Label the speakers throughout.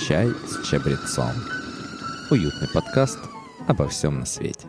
Speaker 1: Чай с чабрецом. Уютный подкаст обо всем на свете.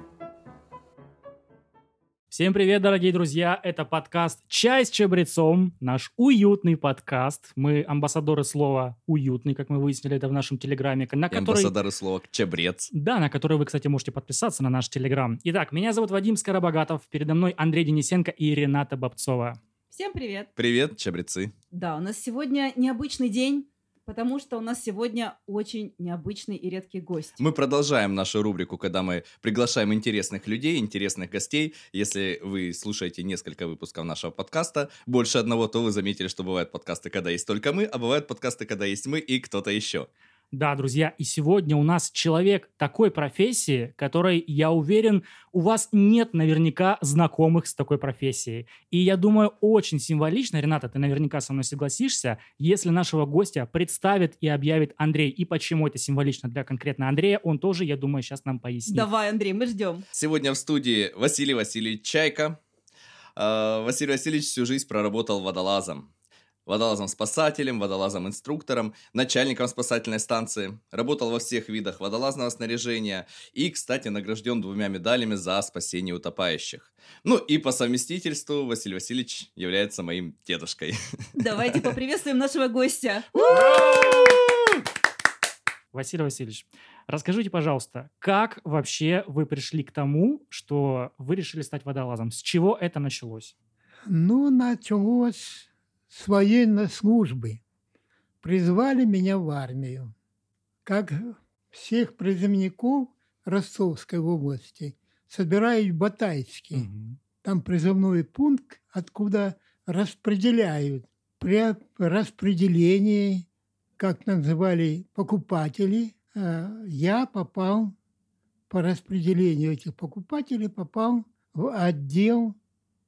Speaker 2: Всем привет, дорогие друзья! Это подкаст «Чай с чабрецом», наш уютный подкаст. Мы амбассадоры слова «уютный», как мы выяснили это в нашем телеграме, на который...
Speaker 1: амбассадоры слова «чабрец».
Speaker 2: Да, на который вы, кстати, можете подписаться на наш телеграм. Итак, меня зовут Вадим Скоробогатов, передо мной Андрей Денисенко и Рената Бобцова.
Speaker 3: Всем привет!
Speaker 1: Привет, чабрецы.
Speaker 3: Да, у нас сегодня необычный день, потому что у нас сегодня очень необычный и редкий гость.
Speaker 1: Мы продолжаем нашу рубрику, когда мы приглашаем интересных людей, интересных гостей. Если вы слушаете несколько выпусков нашего подкаста, больше одного, то вы заметили, что бывают подкасты, когда есть только мы, а бывают подкасты, когда есть мы и кто-то еще.
Speaker 2: Да, друзья, и сегодня у нас человек такой профессии, которой, я уверен, у вас нет наверняка знакомых с такой профессией. И я думаю, очень символично, Рената, ты наверняка со мной согласишься, если нашего гостя представит и объявит Андрей. И почему это символично для конкретно Андрея, он тоже, я думаю, сейчас нам пояснит.
Speaker 3: Давай, Андрей, мы ждем.
Speaker 1: Сегодня в студии Василий Васильевич Чайка. Э, Василий Васильевич всю жизнь проработал водолазом. Водолазом-спасателем, водолазом-инструктором, начальником спасательной станции. Работал во всех видах водолазного снаряжения и, кстати, награжден двумя медалями за спасение утопающих. Ну и по совместительству Василий Васильевич является моим дедушкой.
Speaker 3: Давайте поприветствуем нашего гостя.
Speaker 2: Василий Васильевич, расскажите, пожалуйста, как вообще вы пришли к тому, что вы решили стать водолазом? С чего это началось?
Speaker 4: Ну, началось с военной службы. Призвали меня в армию. Как всех призывников Ростовской области, собираюсь в Батайске. Там призывной пункт, откуда распределяют. При распределении, как называли покупатели, э, я попал по распределению этих покупателей, попал в отдел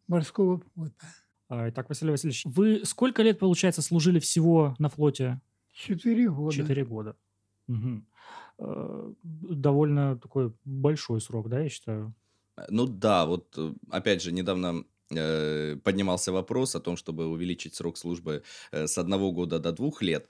Speaker 4: морского флота.
Speaker 2: А, Итак, Василий Васильевич, вы сколько лет, получается, служили всего на флоте?
Speaker 4: Четыре года.
Speaker 2: Четыре года. Э, Довольно такой большой срок, да, я считаю?
Speaker 1: Ну да, вот э, опять же, недавно поднимался вопрос о том, чтобы увеличить срок службы э, с одного года до двух лет.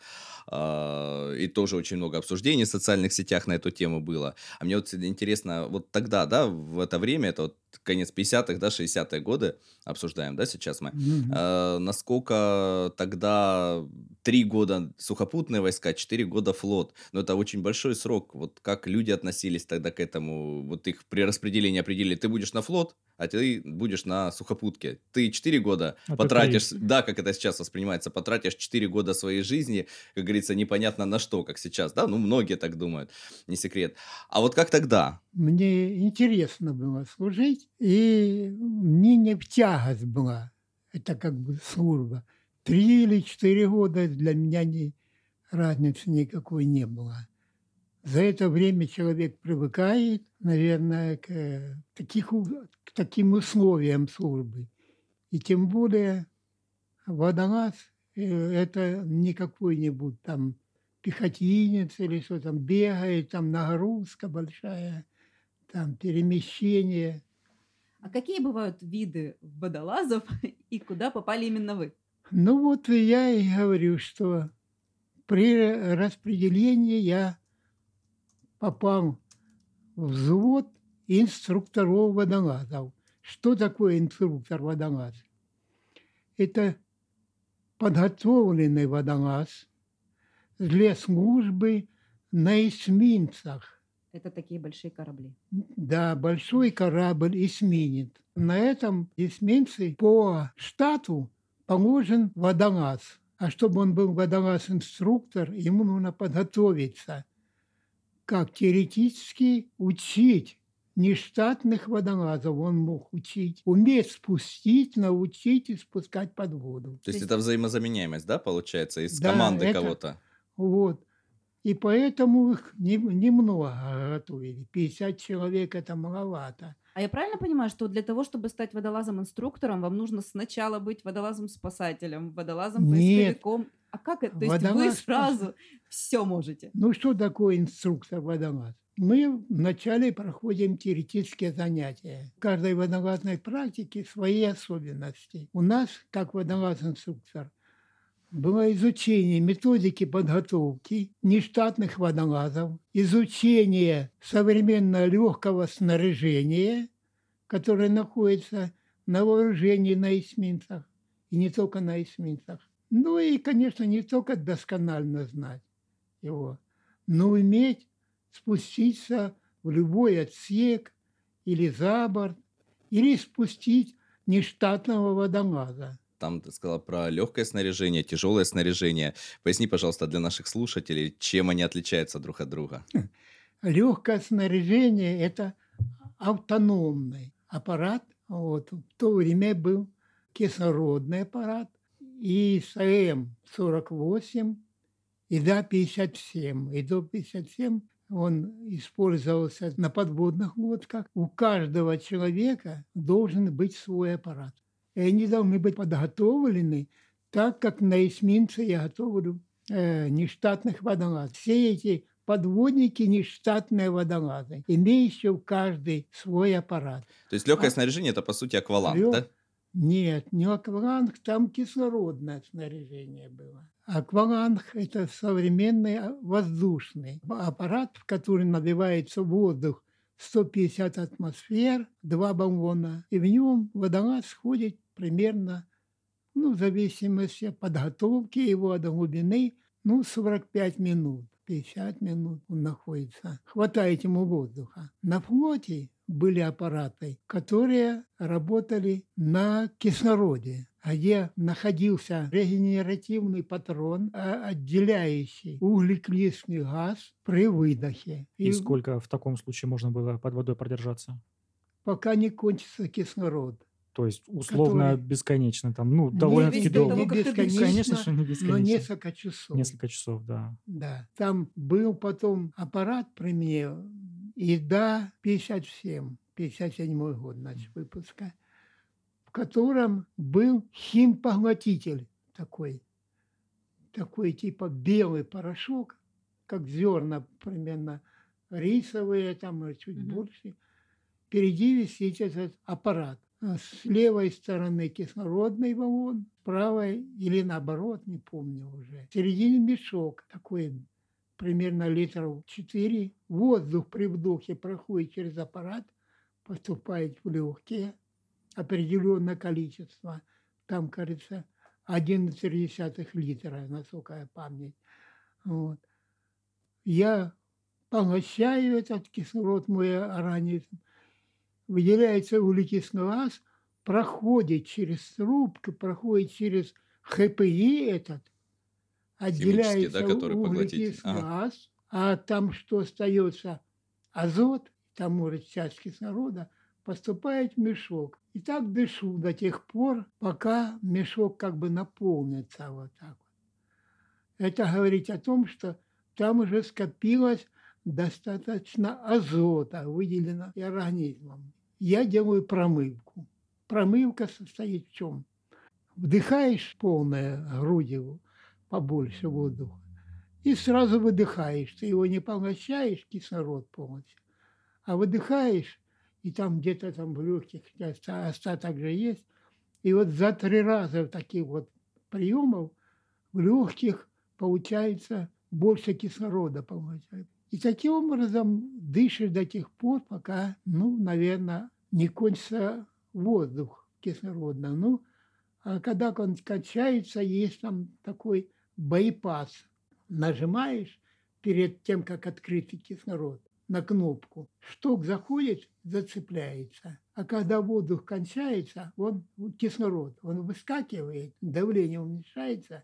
Speaker 1: А, И тоже очень много обсуждений в социальных сетях на эту тему было. А мне вот интересно, вот тогда, да, в это время, это вот конец 50-х, да, 60-е годы, обсуждаем, да, сейчас мы. Э, насколько тогда три года сухопутные войска, четыре года флот. Но это очень большой срок. Вот как люди относились тогда к этому? Вот их при распределении определили, ты будешь на флот, а ты будешь на сухопутке. Ты четыре года
Speaker 2: А
Speaker 1: потратишь, да, как это сейчас воспринимается, потратишь четыре года своей жизни, как говорится, непонятно на что, как сейчас, да, ну, многие так думают, не секрет. А вот как тогда?
Speaker 4: Мне интересно было служить, и мне не в тягость была это как бы служба. Три или четыре года для меня не, разницы никакой не было. За это время человек привыкает, наверное, к, таких, к таким условиям службы. И тем более водолаз э, – это не какой-нибудь там пехотинец или что там бегает, там нагрузка большая, там перемещение.
Speaker 3: А какие бывают виды водолазов и куда попали именно вы?
Speaker 4: Ну вот я и говорю, что при распределении я попал в взвод инструкторов водолазов. Что такое инструктор водолаз? Это подготовленный водолаз для службы на эсминцах.
Speaker 3: Это такие большие корабли.
Speaker 4: Да, большой корабль эсминец. На этом эсминце по штату положен водолаз. А чтобы он был водолаз-инструктор, ему нужно подготовиться, как теоретически учить нештатных водолазов он мог учить, уметь спустить, научить и спускать под воду.
Speaker 1: То есть
Speaker 3: есть-
Speaker 1: это взаимозаменяемость, да, получается, из
Speaker 4: Да,
Speaker 1: команды
Speaker 4: это-
Speaker 1: кого-то?
Speaker 4: Вот. И поэтому их не- немного готовили. 50 человек – это маловато.
Speaker 3: А я правильно понимаю, что для того, чтобы стать водолазом-инструктором, вам нужно сначала быть водолазом-спасателем,
Speaker 4: Нет.
Speaker 3: А как это? То есть вы
Speaker 4: Водолаз-
Speaker 3: сразу все можете?
Speaker 4: Ну, что такое инструктор водолаз? Мы вначале проходим теоретические занятия. В каждой водолазной практике свои особенности. У нас, как водолаз-инструктор, было изучение методики подготовки нештатных водолазов, изучение современного легкого снаряжения, которое находится на вооружении на эсминцах, и не только на эсминцах. Ну и, конечно, не только досконально знать его, но уметь спуститься в любой отсек или за борт, или спустить нештатного водолаза.
Speaker 1: Там ты сказала про легкое снаряжение, тяжелое снаряжение. Поясни, пожалуйста, для наших слушателей, чем они отличаются друг от друга.
Speaker 4: Легкое снаряжение – это автономный аппарат. Вот. В то время был кислородный аппарат и СМ-48, и ДА-57. И ДА-57 он использовался на подводных лодках. У каждого человека должен быть свой аппарат. И они должны быть подготовлены так, как на эсминце я готовлю э, нештатных водолазов. Все эти подводники нештатные водолазы, имеющие каждый свой аппарат.
Speaker 1: То есть легкое а, снаряжение это по сути акваланг, лег... да?
Speaker 4: Нет, не акваланг, там кислородное снаряжение было. Акваланг – это современный а, воздушный аппарат, в который набивается воздух 150 атмосфер, два баллона, и в нем водолаз сходит примерно, ну, в зависимости от подготовки его от глубины, ну, 45 минут. 50 минут он находится. Хватает ему воздуха. На флоте были аппараты, которые работали на кислороде где находился регенеративный патрон, а, отделяющий углекислый газ при выдохе.
Speaker 2: И, И сколько в таком случае можно было под водой продержаться?
Speaker 4: Пока не кончится кислород.
Speaker 2: То есть условно который... бесконечно там, ну, довольно-таки долго.
Speaker 4: Не бесконечно, Конечно же, не бесконечно. Но несколько часов.
Speaker 2: Несколько часов, да.
Speaker 4: Да. Там был потом аппарат при мне, и да, 57, 57 год, значит, выпуска в котором был химпоглотитель такой, такой типа белый порошок, как зерна примерно рисовые, там чуть mm-hmm. больше. Впереди висит этот аппарат. С левой стороны кислородный баллон, с правой или наоборот, не помню уже. В середине мешок такой примерно литров 4. Воздух при вдохе проходит через аппарат, поступает в легкие, определенное количество. Там, кажется, 11 литра, насколько я помню. Вот. Я поглощаю этот кислород, мой организм, выделяется углекислый газ, проходит через трубку, проходит через ХПИ этот, отделяется да, углекислый ага. газ, а там что остается? Азот, там может часть кислорода, поступает в мешок. И так дышу до тех пор, пока мешок как бы наполнится вот так вот. Это говорит о том, что там уже скопилось достаточно азота, выделено организмом. Я делаю промывку. Промывка состоит в чем? Вдыхаешь полное грудью, побольше воздуха, и сразу выдыхаешь. Ты его не поглощаешь, кислород полностью, а выдыхаешь и там где-то там в легких остаток же есть. И вот за три раза таких вот приемов в легких получается больше кислорода получается. И таким образом дышишь до тех пор, пока, ну, наверное, не кончится воздух кислородный. Ну, а когда он качается, есть там такой байпас. Нажимаешь перед тем, как открыть кислород на кнопку. Шток заходит, зацепляется. А когда воздух кончается, он кислород, он выскакивает, давление уменьшается,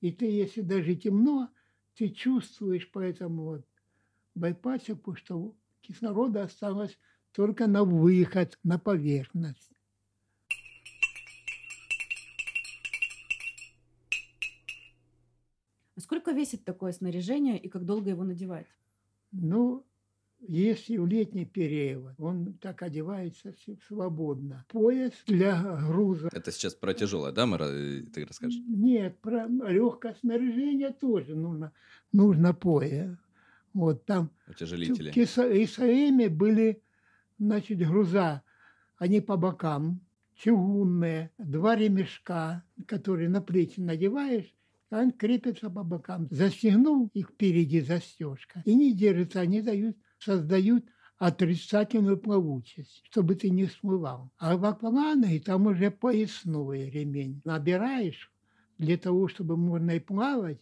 Speaker 4: и ты, если даже темно, ты чувствуешь по этому вот байпасику, что кислорода осталось только на выход, на поверхность.
Speaker 3: Сколько весит такое снаряжение и как долго его надевать?
Speaker 4: Ну, если в летний период он так одевается свободно. Пояс для груза.
Speaker 1: Это сейчас про тяжелое, да, Мара, ты расскажешь?
Speaker 4: Нет, про легкое снаряжение тоже нужно, нужно пояс. Вот там
Speaker 1: Утяжелители.
Speaker 4: и своими были, значит, груза. Они по бокам, чугунные, два ремешка, которые на плечи надеваешь, они крепятся по бокам. Застегнул их впереди застежка. И не держатся, они дают, создают отрицательную плавучесть, чтобы ты не смывал. А в акваланге там уже поясной ремень. Набираешь для того, чтобы можно и плавать,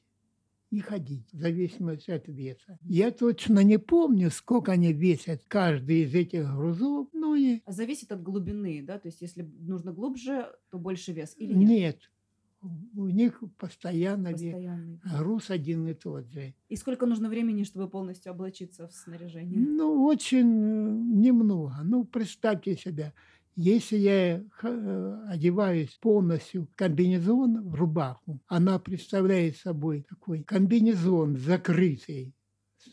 Speaker 4: и ходить, в зависимости от веса. Я точно не помню, сколько они весят, каждый из этих грузов. Ну и...
Speaker 3: А зависит от глубины, да? То есть если нужно глубже, то больше вес или нет?
Speaker 4: Нет. У них постоянно вес.
Speaker 3: Постоянный.
Speaker 4: груз один и тот же.
Speaker 3: И сколько нужно времени, чтобы полностью облачиться в снаряжение?
Speaker 4: Ну, очень э, немного. Ну, представьте себе, если я э, одеваюсь полностью в комбинезон, в рубаху, она представляет собой такой комбинезон закрытый,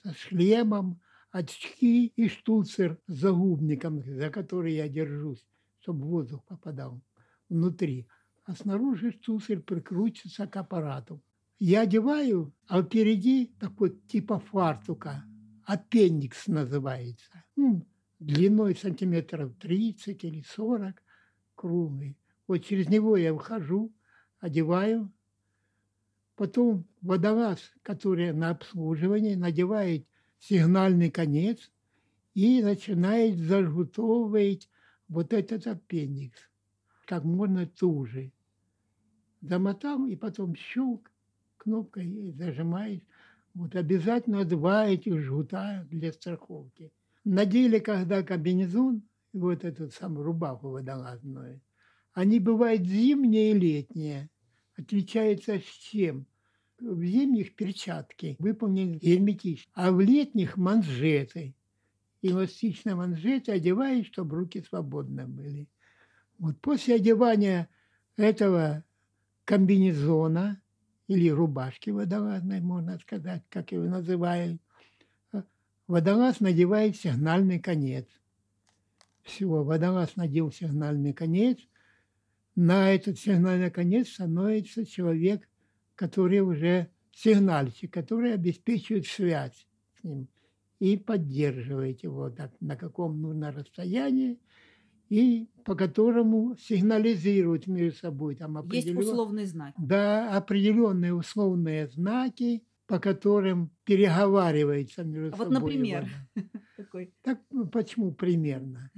Speaker 4: со шлемом, очки и штуцер с загубником, за который я держусь, чтобы воздух попадал внутри а снаружи штуцер прикручивается к аппарату. Я одеваю, а впереди такой типа фартука, аппендикс называется. Ну, длиной сантиметров 30 или 40, круглый. Вот через него я выхожу, одеваю. Потом водолаз, который на обслуживании, надевает сигнальный конец и начинает зажгутовывать вот этот аппендикс как можно туже замотал, и потом щелк кнопкой и зажимаешь. Вот обязательно два этих жгута для страховки. Надели, когда комбинезон, вот эту самую рубаху водолазную, они бывают зимние и летние. Отличается с чем? В зимних перчатки выполнены герметично, а в летних манжеты. Эластичные манжеты одеваешь, чтобы руки свободны были. Вот после одевания этого комбинезона или рубашки водолазной, можно сказать, как его называют, э, водолаз надевает сигнальный конец. Все, водолаз надел сигнальный конец. На этот сигнальный конец становится человек, который уже сигнальщик, который обеспечивает связь с ним и поддерживает его так, на каком нужно расстоянии и по которому сигнализируют между собой. Там
Speaker 3: Есть условный знак.
Speaker 4: Да, определенные условные знаки, по которым переговаривается между
Speaker 3: а
Speaker 4: собой.
Speaker 3: Вот, например,
Speaker 4: какой? Так ну, почему примерно?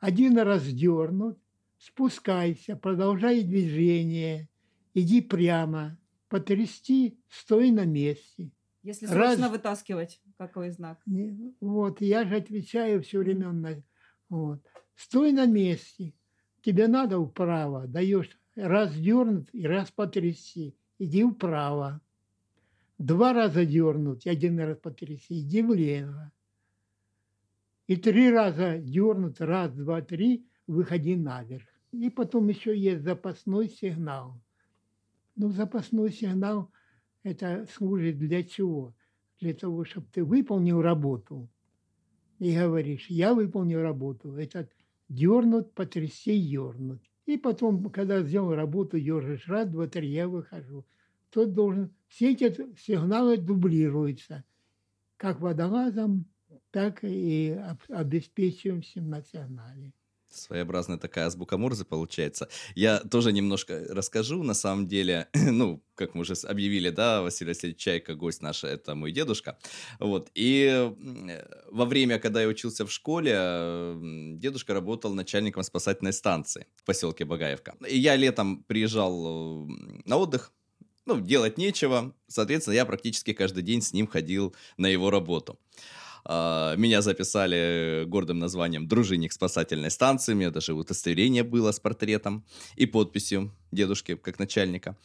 Speaker 4: Один раз дернут, спускайся, продолжай движение, иди прямо, потрясти, стой на месте.
Speaker 3: Если срочно раз... вытаскивать, какой знак?
Speaker 4: Вот, я же отвечаю все время на... Вот. Стой на месте. Тебе надо вправо. Даешь раз дернуть и раз потряси. Иди вправо. Два раза дернуть, один раз потряси. Иди влево. И три раза дернуть, раз, два, три, выходи наверх. И потом еще есть запасной сигнал. Ну, запасной сигнал это служит для чего? Для того, чтобы ты выполнил работу и говоришь, я выполнил работу. Этот дернут, потрясти, дернут. И потом, когда сделал работу, ежишь, раз, два, три, я выхожу. Тот должен... Все эти сигналы дублируются. Как водолазом, так и обеспечиваем всем на сигнале.
Speaker 1: Своеобразная такая азбука Морзе получается. Я тоже немножко расскажу, на самом деле, ну, как мы уже объявили, да, Василий Васильевич Чайка, гость наш, это мой дедушка. Вот, и во время, когда я учился в школе, дедушка работал начальником спасательной станции в поселке Багаевка. И я летом приезжал на отдых, ну, делать нечего, соответственно, я практически каждый день с ним ходил на его работу. А, меня записали гордым названием «Дружинник спасательной станции». У меня даже удостоверение было с портретом и подписью дедушки как начальника.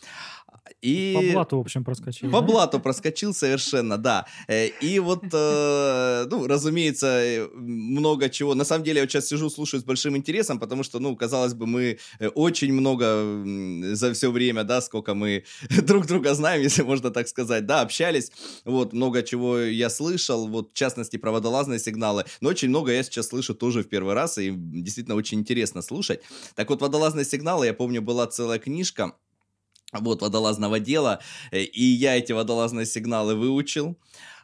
Speaker 2: И... По блату, в общем, проскочил.
Speaker 1: По да? блату проскочил совершенно, да. Э, и вот, э, ну, разумеется, много чего. На самом деле, я сейчас сижу, слушаю с большим интересом, потому что, ну, казалось бы, мы очень много за все время, да, сколько мы друг друга знаем, если можно так сказать, да, общались. Вот, много чего я слышал, вот, в частности, про водолазные сигналы. Но очень много я сейчас слышу тоже в первый раз, и действительно очень интересно слушать. Так вот, водолазные сигналы, я помню, была целая книжка, вот, водолазного дела, э, и я эти водолазные сигналы выучил.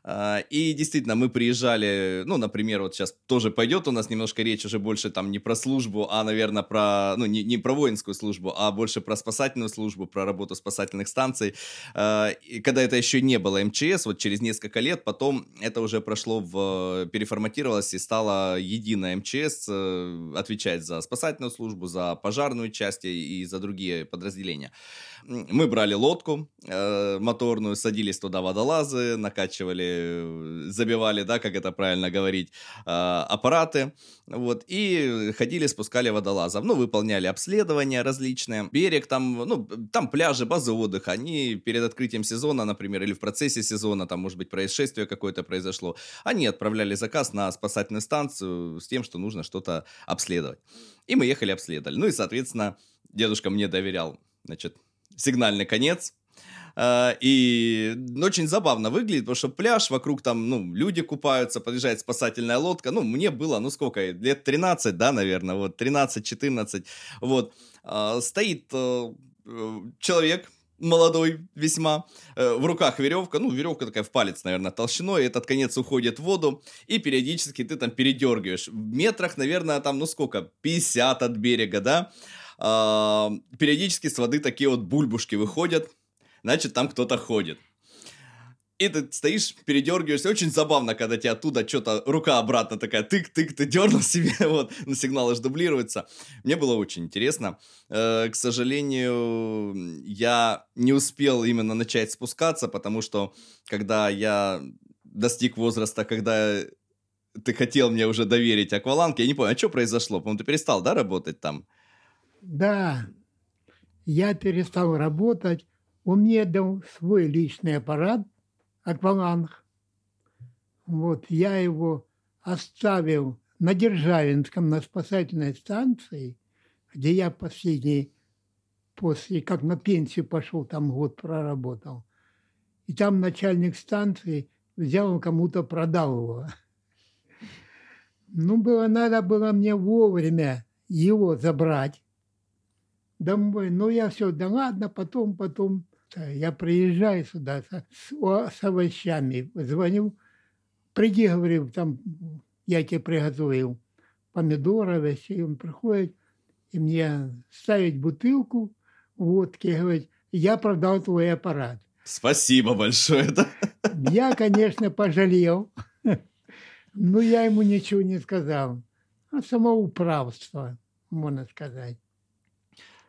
Speaker 1: А, и действительно, мы приезжали, ну, например, вот сейчас тоже пойдет у нас немножко речь уже больше там не про службу, а, наверное, про, ну, не, не про воинскую службу, а больше про спасательную службу, про работу спасательных станций. А, и когда это еще не было МЧС, вот через несколько лет, потом это уже прошло в, переформатировалось и стало единое МЧС э, отвечать за спасательную службу, за пожарную часть и за другие подразделения. Мы брали лодку э, моторную, садились туда водолазы, накачивали, забивали, да, как это правильно говорить, э, аппараты, вот, и ходили, спускали водолазов. Ну, выполняли обследования различные. Берег там, ну, там пляжи, базы отдыха, они перед открытием сезона, например, или в процессе сезона, там, может быть, происшествие какое-то произошло, они отправляли заказ на спасательную станцию с тем, что нужно что-то обследовать. И мы ехали, обследовали. Ну и, соответственно, дедушка мне доверял, значит, сигнальный конец. Uh, и очень забавно выглядит, потому что пляж, вокруг там, ну, люди купаются, подъезжает спасательная лодка. Ну, мне было, ну, сколько, лет 13, да, наверное, вот, 13-14. Вот, uh, стоит uh, человек, молодой весьма, в руках веревка, ну, веревка такая в палец, наверное, толщиной, этот конец уходит в воду, и периодически ты там передергиваешь. В метрах, наверное, там, ну, сколько, 50 от берега, да, э, периодически с воды такие вот бульбушки выходят, значит, там кто-то ходит. И ты стоишь, передергиваешься. Очень забавно, когда тебе оттуда что-то, рука обратно такая, тык-тык, ты дернул себе, вот, на сигнал аж дублируется. Мне было очень интересно. Э, к сожалению, я не успел именно начать спускаться, потому что, когда я достиг возраста, когда ты хотел мне уже доверить акваланг, я не понял, а что произошло? По-моему, ты перестал, да, работать там?
Speaker 4: Да, я перестал работать. Он мне дал свой личный аппарат, акваланг. Вот, я его оставил на Державинском, на спасательной станции, где я последний, после, как на пенсию пошел, там год проработал. И там начальник станции взял, кому-то продал его. Ну, было, надо было мне вовремя его забрать домой. Ну, я все, да ладно, потом, потом. Я приезжаю сюда с, с овощами, звоню, приди, говорю, там я тебе приготовил помидоры, овощи. Он приходит и мне ставить бутылку водки, говорит, я продал твой аппарат.
Speaker 1: Спасибо большое. Да?
Speaker 4: Я, конечно, пожалел, но я ему ничего не сказал. А самоуправство, можно сказать.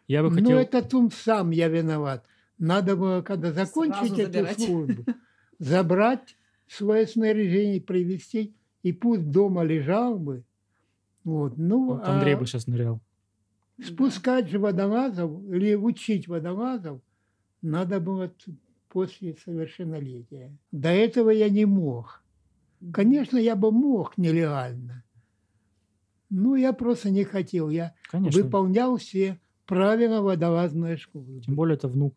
Speaker 2: Я бы хотел...
Speaker 4: Ну, это тут сам я виноват. Надо было, когда закончить эту службу, забрать свое снаряжение, привезти, и пусть дома лежал бы. Вот, ну,
Speaker 2: вот Андрей а бы сейчас нырял.
Speaker 4: Спускать же водолазов или учить водолазов надо было после совершеннолетия. До этого я не мог. Конечно, я бы мог нелегально. Ну, я просто не хотел. Я Конечно. выполнял все правила водолазной школы.
Speaker 2: Тем более это внук.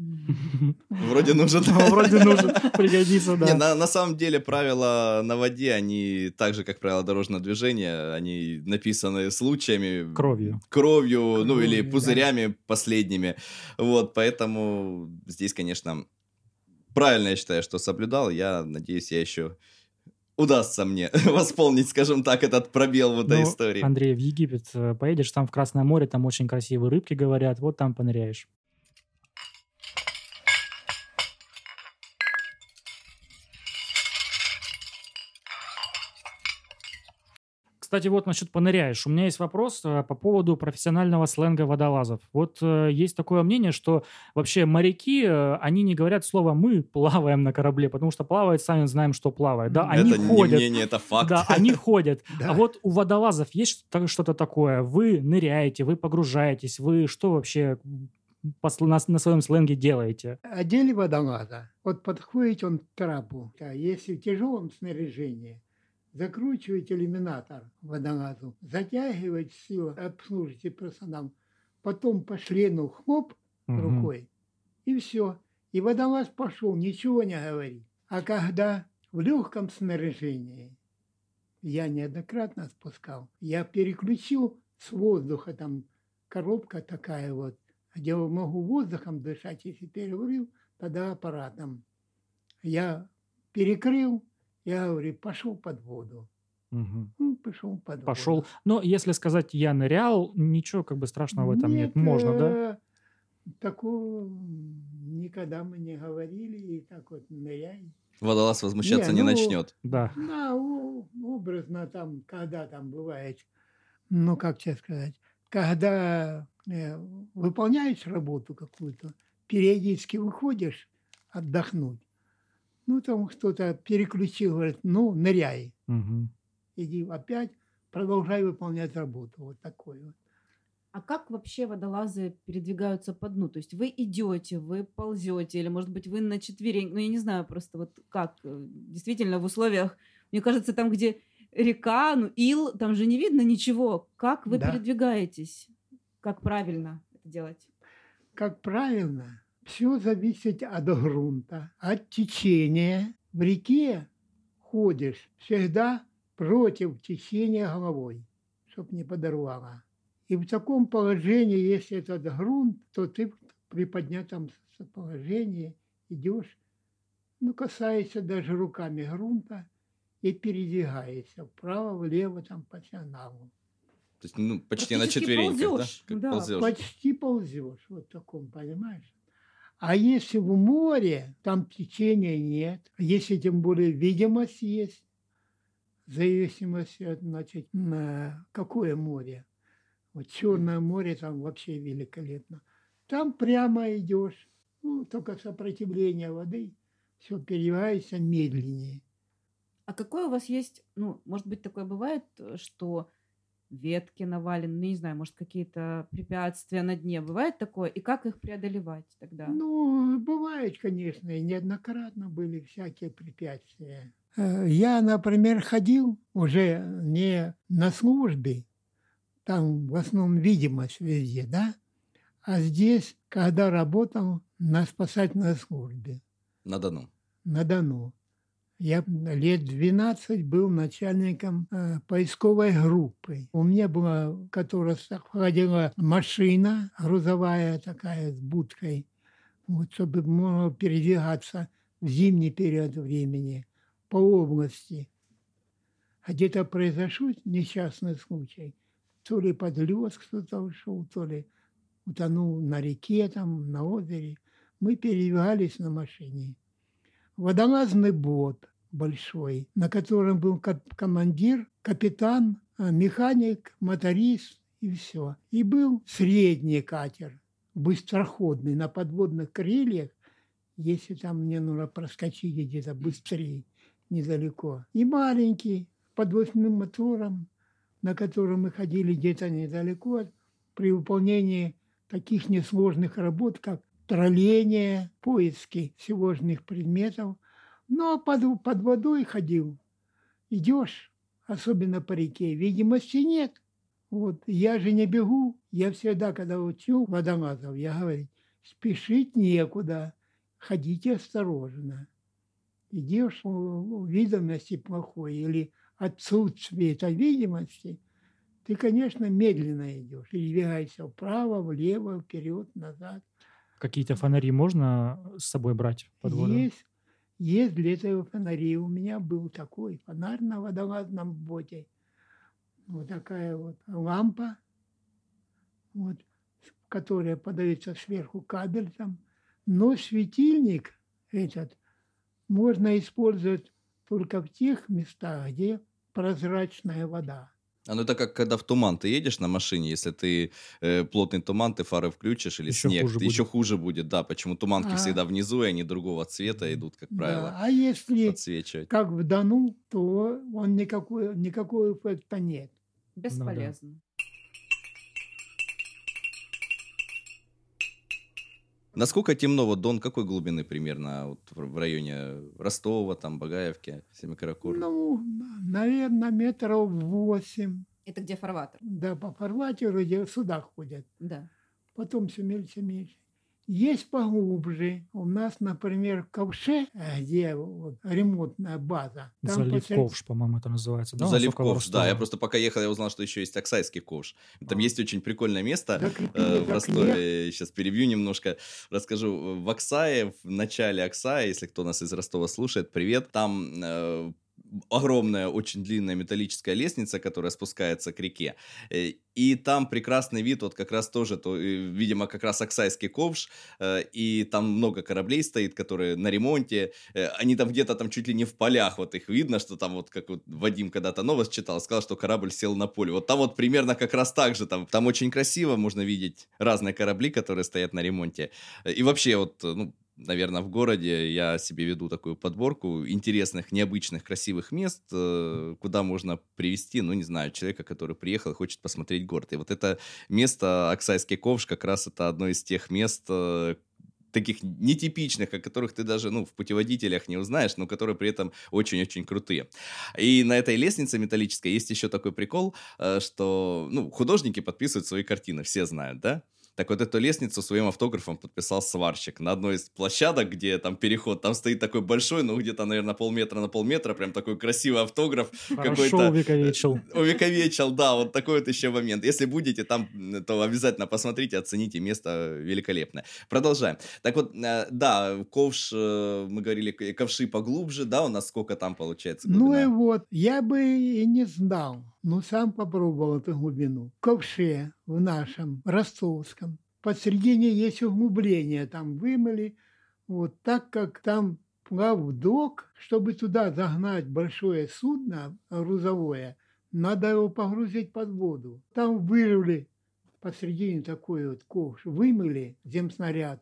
Speaker 1: Вроде нужен.
Speaker 2: Вроде нужен, пригодится, да.
Speaker 1: Не, на, на самом деле правила на воде, они так же, как правила дорожного движения, они написаны случаями.
Speaker 2: Кровью.
Speaker 1: Кровью, Кровью ну или пузырями да. последними. Вот, поэтому здесь, конечно, правильно я считаю, что соблюдал. Я надеюсь, я еще удастся мне восполнить, скажем так, этот пробел в этой ну, истории.
Speaker 2: Андрей, в Египет э, поедешь, там в Красное море, там очень красивые рыбки говорят, вот там поныряешь. Кстати, вот насчет поныряешь. У меня есть вопрос э, по поводу профессионального сленга водолазов. Вот э, есть такое мнение, что вообще моряки, э, они не говорят слово «мы плаваем на корабле», потому что плавают, сами знаем, что плавают. Да, они
Speaker 1: это
Speaker 2: ходят.
Speaker 1: не мнение, это факт.
Speaker 2: Да, они ходят. А вот у водолазов есть что-то такое? Вы ныряете, вы погружаетесь, вы что вообще на, на своем сленге делаете?
Speaker 4: Одели водолаза. Вот подходит он к трапу. А если в тяжелом снаряжении – закручивать иллюминатор водолазу, затягивать все, обслуживайте персонал, потом по члену хлоп угу. рукой, и все. И водолаз пошел, ничего не говорит. А когда в легком снаряжении я неоднократно спускал, я переключил с воздуха, там коробка такая вот, где могу воздухом дышать, если переварил, тогда аппаратом. Я перекрыл, я говорю, пошел под воду.
Speaker 2: Мгм.
Speaker 4: Ну, пошел под
Speaker 2: Пошел.
Speaker 4: воду.
Speaker 2: Но если сказать «я нырял», ничего как бы страшного в этом нет. Можно, да?
Speaker 4: э, Такого никогда мы не говорили, и так вот ныряй.
Speaker 1: Водолаз возмущаться
Speaker 4: Не,
Speaker 1: не
Speaker 4: ну,
Speaker 1: начнет.
Speaker 2: Да.
Speaker 4: Да, образно там, когда там бывает, ну, как тебе сказать, когда э, выполняешь работу какую-то, периодически выходишь отдохнуть, ну, там кто-то переключил, говорит, ну, ныряй,
Speaker 2: Мгм.
Speaker 4: иди опять, продолжай выполнять работу. Вот такой вот.
Speaker 3: А как вообще водолазы передвигаются по дну? То есть вы идете, вы ползете, или, может быть, вы на четвереньках, ну, я не знаю просто вот как, э, действительно, в условиях, мне кажется, там, где река, ну, ил, там же не видно ничего. Как вы
Speaker 4: Да.
Speaker 3: передвигаетесь? Как правильно это делать?
Speaker 4: Как правильно, все зависит от грунта, от течения. В реке ходишь всегда против течения головой, чтобы не подорвало. И в таком положении, если этот грунт, то ты при поднятом положении идешь, ну, касаешься даже руками грунта и передвигаешься вправо, влево, там, по сигналу.
Speaker 1: То есть, ну, почти на
Speaker 3: Практически
Speaker 1: четвереньках,
Speaker 3: ползёшь,
Speaker 1: да? Как
Speaker 3: да.
Speaker 1: ползёшь.
Speaker 4: Почти ползешь, вот в таком, понимаешь? А если в море, там течения нет, если тем более видимость есть, от, значит, на какое море. Вот Черное море там вообще великолепно. Там прямо идешь, ну, только сопротивление воды, все переливается медленнее.
Speaker 3: А какое у вас есть, ну, может быть, такое бывает, что ветки навалены, не знаю, может, какие-то препятствия на дне. Бывает такое? И как их преодолевать тогда?
Speaker 4: Ну, бывает, конечно, и неоднократно были всякие препятствия. Э, Я, например, ходил уже не на службе, там в основном видимость везде, да, а здесь, когда работал на спасательной службе
Speaker 1: На Дону.
Speaker 4: на Дону. Я лет 12 был начальником э, поисковой группы. У меня была, которая ходила машина грузовая такая с будкой, вот, чтобы можно передвигаться в зимний период времени по области. А где-то произошел несчастный случай. То ли под лед кто-то ушел, то ли утонул на реке, там, на озере. Мы передвигались на машине водолазный бот большой, на котором был командир, капитан, а, механик, моторист и все. И был средний катер, быстроходный, на подводных крыльях, если там мне нужно проскочить где-то быстрее, недалеко. И маленький, подводным мотором, на котором мы ходили где-то недалеко, при выполнении таких несложных работ, как тролление, поиски всевозможных предметов. Но под, под водой ходил. Идешь, особенно по реке, видимости нет. Вот, я же не бегу. Я всегда, когда учу водолазов, я говорю, спешить некуда, ходите осторожно. Идешь, видимости плохой или отсутствие этой видимости, ты, конечно, медленно идешь. Передвигайся вправо, влево, вперед, назад.
Speaker 2: Какие-то фонари можно с собой брать под воду?
Speaker 4: Есть, есть для этого фонари. У меня был такой фонарь на водолазном боте. Вот такая вот лампа, вот, которая подается сверху кабель там. Но светильник этот можно использовать только в тех местах, где прозрачная вода.
Speaker 1: А ну это как когда в туман ты едешь на машине, если ты э, плотный туман, ты фары включишь или
Speaker 2: Еще
Speaker 1: снег,
Speaker 2: хуже
Speaker 1: ты еще хуже будет, да. Почему туманки
Speaker 4: А.
Speaker 1: всегда внизу, и они другого цвета идут, как
Speaker 4: Да.
Speaker 1: правило,
Speaker 4: А если
Speaker 1: подсвечивать.
Speaker 4: как в Дону, то он никакой, никакого эффекта нет.
Speaker 3: Бесполезно.
Speaker 1: Насколько темно, вот Дон какой глубины примерно вот в районе Ростова, там, Багаевки, Семикаракур?
Speaker 4: Ну, наверное, метров восемь.
Speaker 3: Это где фарватер?
Speaker 4: Да, по фарватеру, где сюда ходят.
Speaker 3: Да.
Speaker 4: Потом все меньше, меньше. Есть поглубже. У нас, например, в Ковше, э, где вот ремонтная база. там
Speaker 2: Залив
Speaker 4: посред-
Speaker 2: Ковш, по-моему, это называется. Да,
Speaker 1: Залив ковш, да. Я просто пока ехал, я узнал, что еще есть Оксайский ковш. Там
Speaker 2: А.
Speaker 1: есть очень прикольное место.
Speaker 4: Закрепили
Speaker 1: э, в Ростове. Сейчас перебью немножко, расскажу. В Оксае, в начале Оксая, если кто нас из Ростова слушает, привет. Там э, огромная, очень длинная металлическая лестница, которая спускается к реке. Э, И там прекрасный вид, вот как раз тоже, то, э, видимо, как раз Оксайский ковш, э, и там много кораблей стоит, которые на ремонте, они там где-то там чуть ли не в полях, вот их видно, что там вот, как вот Вадим когда-то новость читал, сказал, что корабль сел на поле. Вот там вот примерно как раз так же, там, там очень красиво, можно видеть разные корабли, которые стоят на ремонте. И вообще вот, ну, наверное, в городе я себе веду такую подборку интересных, необычных, красивых мест, э, куда можно привести, ну, не знаю, человека, который приехал и хочет посмотреть город. И вот это место, Оксайский ковш, как раз это одно из тех мест, э, таких нетипичных, о которых ты даже, ну, в путеводителях не узнаешь, но которые при этом очень-очень крутые. И на этой лестнице металлической есть еще такой прикол, э, что, ну, художники подписывают свои картины, все знают, да? Так вот эту лестницу своим автографом подписал сварщик. На одной из площадок, где там переход, там стоит такой большой, ну где-то, наверное, полметра на полметра, прям такой красивый автограф.
Speaker 2: Хорошо
Speaker 1: какой-то-
Speaker 2: увековечил.
Speaker 1: Увековечил, да, вот такой вот еще момент. Если будете там, то обязательно посмотрите, оцените, место великолепное. Продолжаем. Так вот, э, да, ковш, э, мы говорили, ковши поглубже, да, у нас сколько там получается
Speaker 4: Ну
Speaker 1: глубина?
Speaker 4: и вот, я бы и не знал, но сам попробовал эту глубину. Ковше в нашем, ростовском, посередине есть углубление, там вымыли, вот так как там плавдок, чтобы туда загнать большое судно грузовое, надо его погрузить под воду. Там вырыли посередине такой вот ковш, вымыли земснаряд,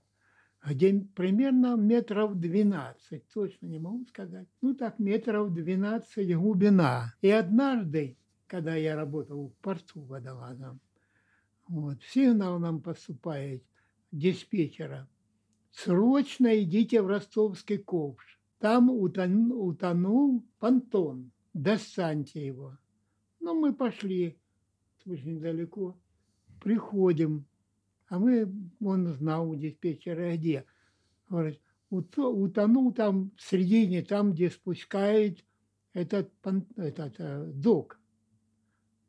Speaker 4: где примерно метров 12, точно не могу сказать. Ну так, метров 12 глубина. И однажды, когда я работал в порту водолазом, вот, сигнал нам поступает диспетчера. Срочно идите в ростовский ковш. Там утон- утонул понтон. Достаньте его. Ну, мы пошли, очень недалеко. Приходим. А мы, он знал у диспетчера где. Говорит, «Уто- утонул там в середине, там, где спускает этот, этот э, док.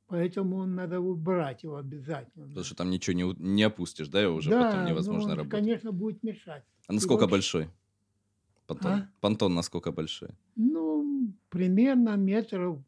Speaker 4: Поэтому он надо убрать его обязательно.
Speaker 1: Потому что там ничего не, не опустишь, да, и уже
Speaker 4: да,
Speaker 1: потом невозможно
Speaker 4: ну, он,
Speaker 1: работать.
Speaker 4: конечно, будет мешать.
Speaker 1: А насколько
Speaker 4: вообще-
Speaker 1: большой? Понтон.
Speaker 4: А?
Speaker 1: Понтон насколько большой?
Speaker 4: Ну, примерно метров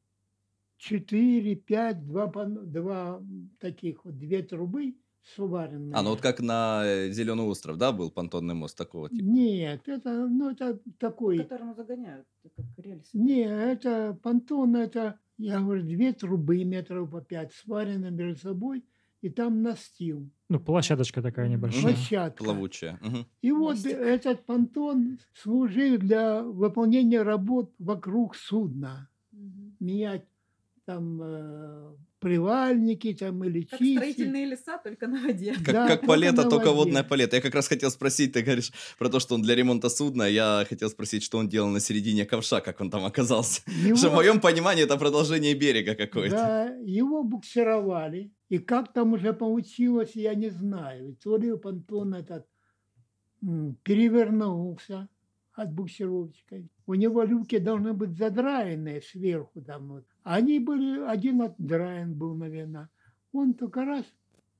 Speaker 4: 4-5, два, пон- два таких вот, две трубы сваренные.
Speaker 1: А, ну вот как на Зеленый остров, да, был понтонный мост такого типа?
Speaker 4: Нет, это, ну, это такой...
Speaker 3: которому загоняют, как рельсы.
Speaker 4: Не, это понтон, это, я говорю, две трубы метров по пять сварены между собой, и там настил,
Speaker 2: Ну, площадочка такая небольшая.
Speaker 4: площадка.
Speaker 1: Плавучая. Мгм.
Speaker 4: И вот
Speaker 3: Мостик.
Speaker 4: этот понтон служил для выполнения работ вокруг судна.
Speaker 3: Мгм.
Speaker 4: Менять там э, привальники там или
Speaker 3: Как
Speaker 4: чистить.
Speaker 3: строительные леса, только на воде.
Speaker 1: Как,
Speaker 4: Да,
Speaker 1: как
Speaker 4: только
Speaker 1: палета, только
Speaker 4: воде.
Speaker 1: водная палета. Я как раз хотел спросить, ты говоришь про то, что он для ремонта судна. Я хотел спросить, что он делал на середине ковша, как он там оказался.
Speaker 4: Его-
Speaker 1: Что в моем понимании это продолжение берега какое-то.
Speaker 4: Да, его буксировали. И как там уже получилось, я не знаю. То ли понтон этот м, перевернулся от буксировщика. У него люки должны быть задраенные сверху вот. Они были, один отдраен был, наверное. Он только раз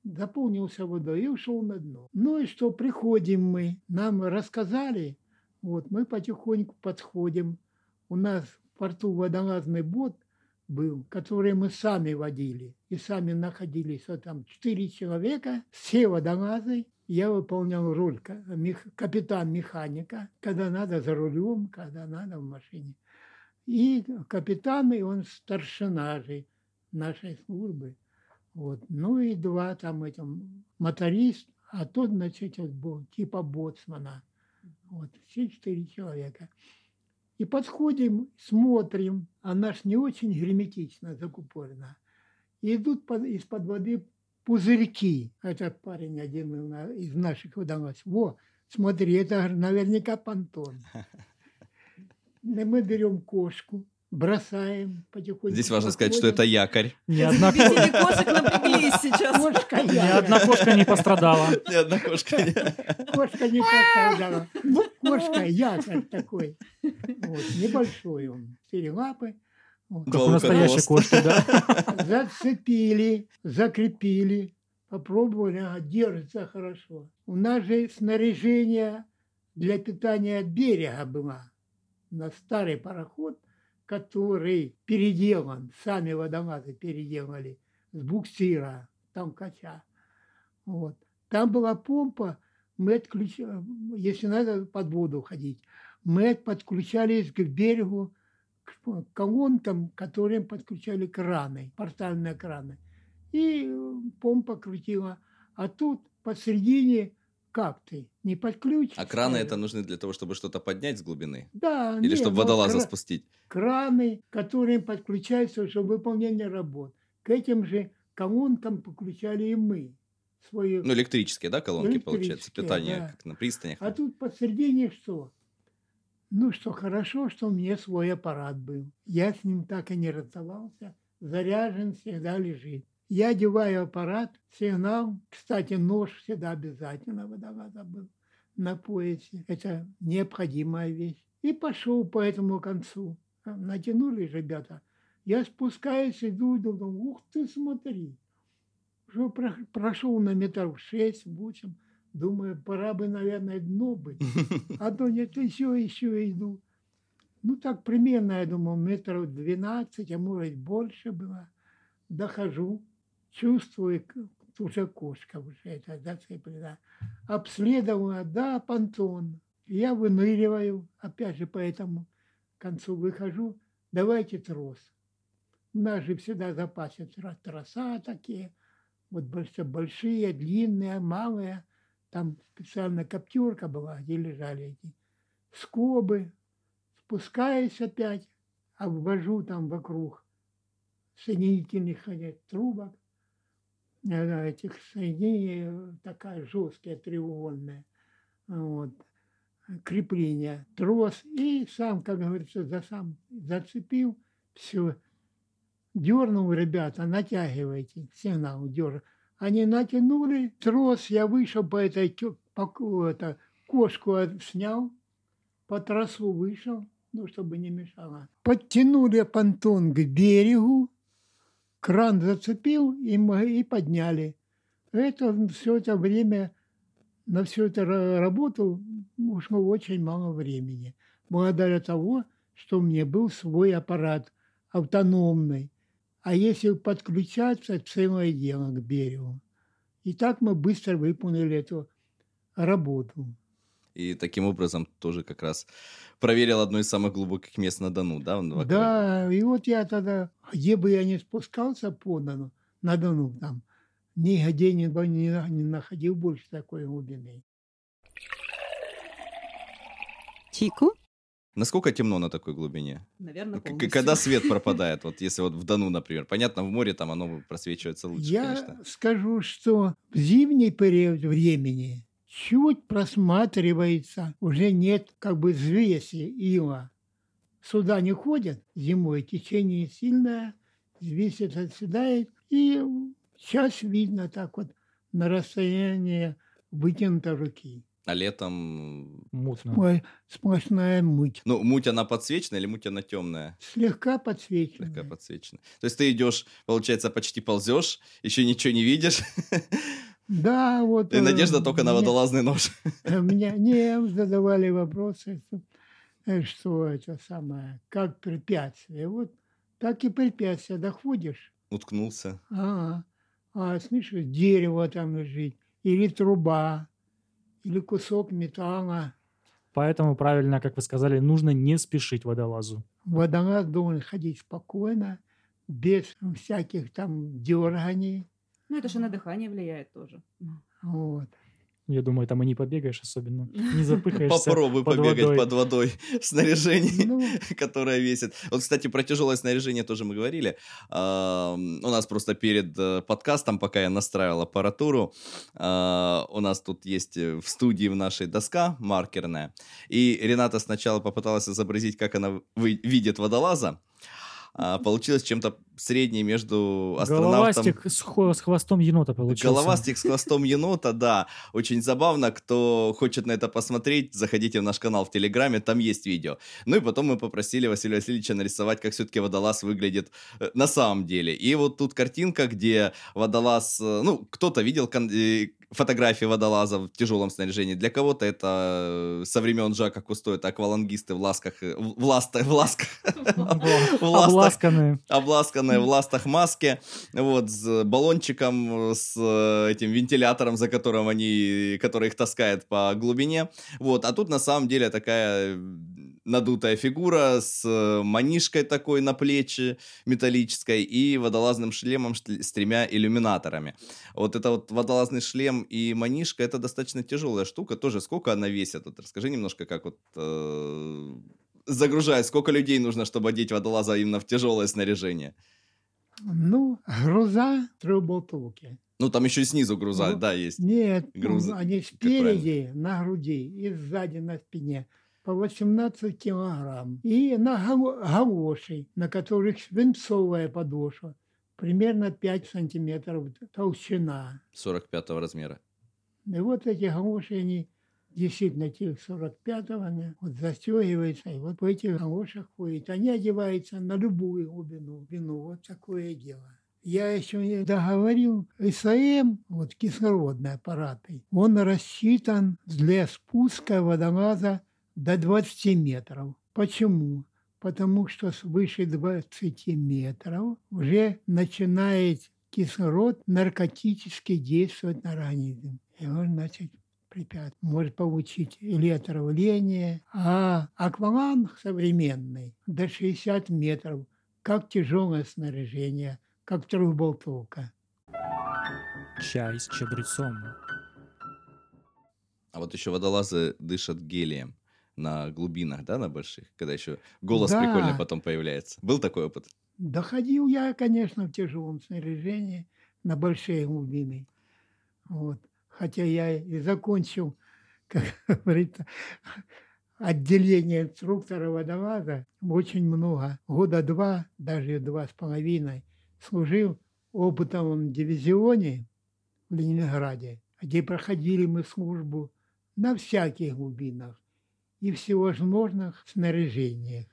Speaker 4: заполнился водой и ушел на дно. Ну и что, приходим мы, нам рассказали, вот мы потихоньку подходим. У нас в порту водолазный бот был, который мы сами водили. И сами находились, вот там четыре человека, все водолазы. Я выполнял роль мех- капитан-механика, когда надо за рулем, когда надо в машине. И капитан, и он старшина же нашей службы. Вот. Ну и два там этим моторист, а тот, значит, был типа боцмана. Вот, все четыре человека. И подходим, смотрим, а наш не очень герметично закупорено. И идут под- из-под воды пузырьки. Этот парень один из наших водолазов. Во, смотри, это наверняка понтон. Мы берем кошку, бросаем потихоньку.
Speaker 1: Здесь важно сказать, что это
Speaker 4: проходим.
Speaker 1: якорь.
Speaker 2: Ни одна, ко-
Speaker 3: Любители кошек напряглись сейчас.
Speaker 4: Кошка
Speaker 2: ни одна кошка не пострадала.
Speaker 1: Ни одна кошка не-
Speaker 4: Кошка не пострадала. Ну, Кошка якорь такой. Вот, небольшой он. Четыре лапы.
Speaker 2: Как у настоящей кошки, да?
Speaker 4: Зацепили, закрепили, попробовали, ага, держится хорошо. У нас же снаряжение для питания от берега было. На старый пароход, который переделан, сами водолазы переделали, с буксира, там кача. Вот. Там была помпа, мы отключали, если надо под воду ходить, мы подключались к берегу, колонкам, которым подключали краны, портальные краны. И э, помпа крутила. А тут посередине как ты? Не подключишь?
Speaker 1: А краны это нужны для того, чтобы что-то поднять с глубины?
Speaker 4: Да,
Speaker 1: Или
Speaker 4: не,
Speaker 1: чтобы
Speaker 4: ну,
Speaker 1: водолаза
Speaker 4: кра-
Speaker 1: спустить?
Speaker 4: краны, которые подключаются для выполнения работ. К этим же колонкам подключали и мы. Свою.
Speaker 1: Ну, электрические, да, колонки, получается?
Speaker 4: Электрические,
Speaker 1: Питание,
Speaker 4: да.
Speaker 1: как на пристанях.
Speaker 4: А тут посередине что? Ну что, хорошо, что у меня свой аппарат был. Я с ним так и не расставался. Заряжен всегда лежит. Я одеваю аппарат, сигнал. Кстати, нож всегда обязательно водолаза был на поясе. Это необходимая вещь. И пошел по этому концу. Натянули ребята. Я спускаюсь, иду, думаю, ух ты, смотри. Уже про- прошел на метров шесть-восемь. Думаю, пора бы, наверное, дно быть. А то нет, еще, еще иду. Ну, так примерно, я думал, метров 12, а может больше было. Дохожу, чувствую, уже кошка уже это зацеплена. Обследовала, да, понтон. Я выныриваю, опять же, по этому концу выхожу. Давайте трос. У нас же всегда тро- троса такие. Вот большие, длинные, малые. Там специальная коптерка была, где лежали эти скобы. Спускаюсь опять, обвожу там вокруг соединительных трубок, э, этих соединений, э, такая жесткая треугольная, вот, крепление, трос, и сам, как говорится, за сам зацепил, все, дернул ребята, натягивайте, сигнал дернул. Они натянули трос, я вышел по этой по, это, кошку снял, по тросу вышел, ну, чтобы не мешало. Подтянули понтон к берегу, кран зацепил и, и подняли. Это все это время, на все это ра- работу ушло очень мало времени. Благодаря того, что у меня был свой аппарат автономный. А если подключаться, целое дело к берегу. И так мы быстро выполнили эту работу.
Speaker 1: И таким образом тоже как раз проверил одно из самых глубоких мест на Дону, да? в Новокрове?
Speaker 4: Да, и вот я тогда, где бы я ни спускался по Дону, на Дону там, нигде не, не, не находил больше такой глубины.
Speaker 5: Чику?
Speaker 1: Насколько темно на такой глубине?
Speaker 3: Наверное, полностью.
Speaker 1: Когда свет пропадает, вот если вот в Дону, например. Понятно, в море там оно просвечивается лучше,
Speaker 4: я
Speaker 1: конечно.
Speaker 4: скажу, что в зимний период времени чуть просматривается, уже нет как бы взвеси ила. Сюда не ходят зимой, течение сильное, взвесь это оседает, и сейчас видно так вот на расстоянии вытянутой руки.
Speaker 1: А летом...
Speaker 2: Мутно.
Speaker 4: Ой, сплошная муть.
Speaker 1: Ну, муть она подсвечена или муть она темная?
Speaker 4: Слегка подсвечена.
Speaker 1: Слегка подсвечена. То есть ты идешь, получается, почти ползешь, еще ничего не видишь,
Speaker 4: Да, вот.
Speaker 1: и надежда
Speaker 4: э,
Speaker 1: только на
Speaker 4: мне-
Speaker 1: водолазный нож.
Speaker 4: Меня не задавали вопросы, что, э, что это самое, как препятствие. Вот так и препятствие доходишь.
Speaker 1: Уткнулся.
Speaker 4: А, а слышишь, дерево там лежит, или труба, или кусок металла.
Speaker 2: Поэтому правильно, как вы сказали, нужно не спешить водолазу.
Speaker 4: Водолаз должен ходить спокойно, без всяких там дерганий.
Speaker 3: Ну, это же на дыхание влияет тоже.
Speaker 4: Вот.
Speaker 2: Я думаю, там и не побегаешь особенно. Не запыхаешься
Speaker 1: Попробуй
Speaker 2: под
Speaker 1: побегать
Speaker 2: водой.
Speaker 1: под водой в снаряжении.
Speaker 4: Ну,
Speaker 1: которая весит. Вот, кстати, про тяжелое снаряжение тоже мы говорили. У нас просто перед э, подкастом, пока я настраивал аппаратуру, а, у нас тут есть э, в студии в нашей доска маркерная. И Рената сначала попыталась изобразить, как она видит водолаза. А, получилось чем-то среднее между астронавтом...
Speaker 2: Головастик с, хо- с хвостом енота получился.
Speaker 1: Головастик с хвостом енота, да. Очень забавно. Кто хочет на это посмотреть, заходите в наш канал в Телеграме, там есть видео. Ну и потом мы попросили Василия Васильевича нарисовать, как все-таки водолаз выглядит э, на самом деле. И вот тут картинка, где водолаз... э, Ну, кто-то видел кон- э, фотографии водолаза в тяжелом снаряжении. Для кого-то это э, со времен Жака Кусто, это аквалангисты в ласках... э, В, ласта- в ласках... в ластах
Speaker 2: Обласканные.
Speaker 1: в ластах маске, вот, с баллончиком, с э, этим вентилятором, за которым они, который их таскает по глубине, вот, а тут на самом деле такая надутая фигура с э, манишкой такой на плечи металлической и водолазным шлемом с тремя иллюминаторами. Вот это вот водолазный шлем и манишка, это достаточно тяжелая штука, тоже сколько она весит? Вот расскажи немножко, как вот э, загружает, сколько людей нужно, чтобы одеть водолаза именно в тяжелое снаряжение?
Speaker 4: Ну, груза трехболтовки.
Speaker 1: Ну, там еще и снизу груза,
Speaker 4: Ну,
Speaker 1: да, есть.
Speaker 4: Нет,
Speaker 1: Грузы,
Speaker 4: ну, они спереди на груди и сзади на спине по 18 килограмм. И на гало- галоши, на которых свинцовая подошва, примерно 5 сантиметров толщина.
Speaker 1: 45 размера.
Speaker 4: И вот эти галоши, они действительно тех 45-го, они вот застегиваются, и вот в этих галошах ходят. Они одеваются на любую глубину. глубину. Вот такое дело. Я еще не договорил, САМ, вот кислородный аппарат, он рассчитан для спуска водолаза до 20 метров. Почему? Потому что свыше 20 метров уже начинает кислород наркотически действовать на организм. И он, значит, препят может получить электровление, а акваланг современный до 60 метров, как тяжелое снаряжение, как трехболтовка.
Speaker 2: Чай с чабрецом.
Speaker 1: А вот еще водолазы дышат гелием на глубинах, да, на больших, когда еще голос
Speaker 4: Да.
Speaker 1: прикольный потом появляется. Был такой опыт?
Speaker 4: Доходил я, конечно, в тяжелом снаряжении на большие глубины. Вот. Хотя я и закончил, как говорится, отделение инструктора водолаза очень много. Года два, даже два с половиной, служил в опытовом дивизионе в Ленинграде, где проходили мы службу на всяких глубинах и всевозможных снаряжениях.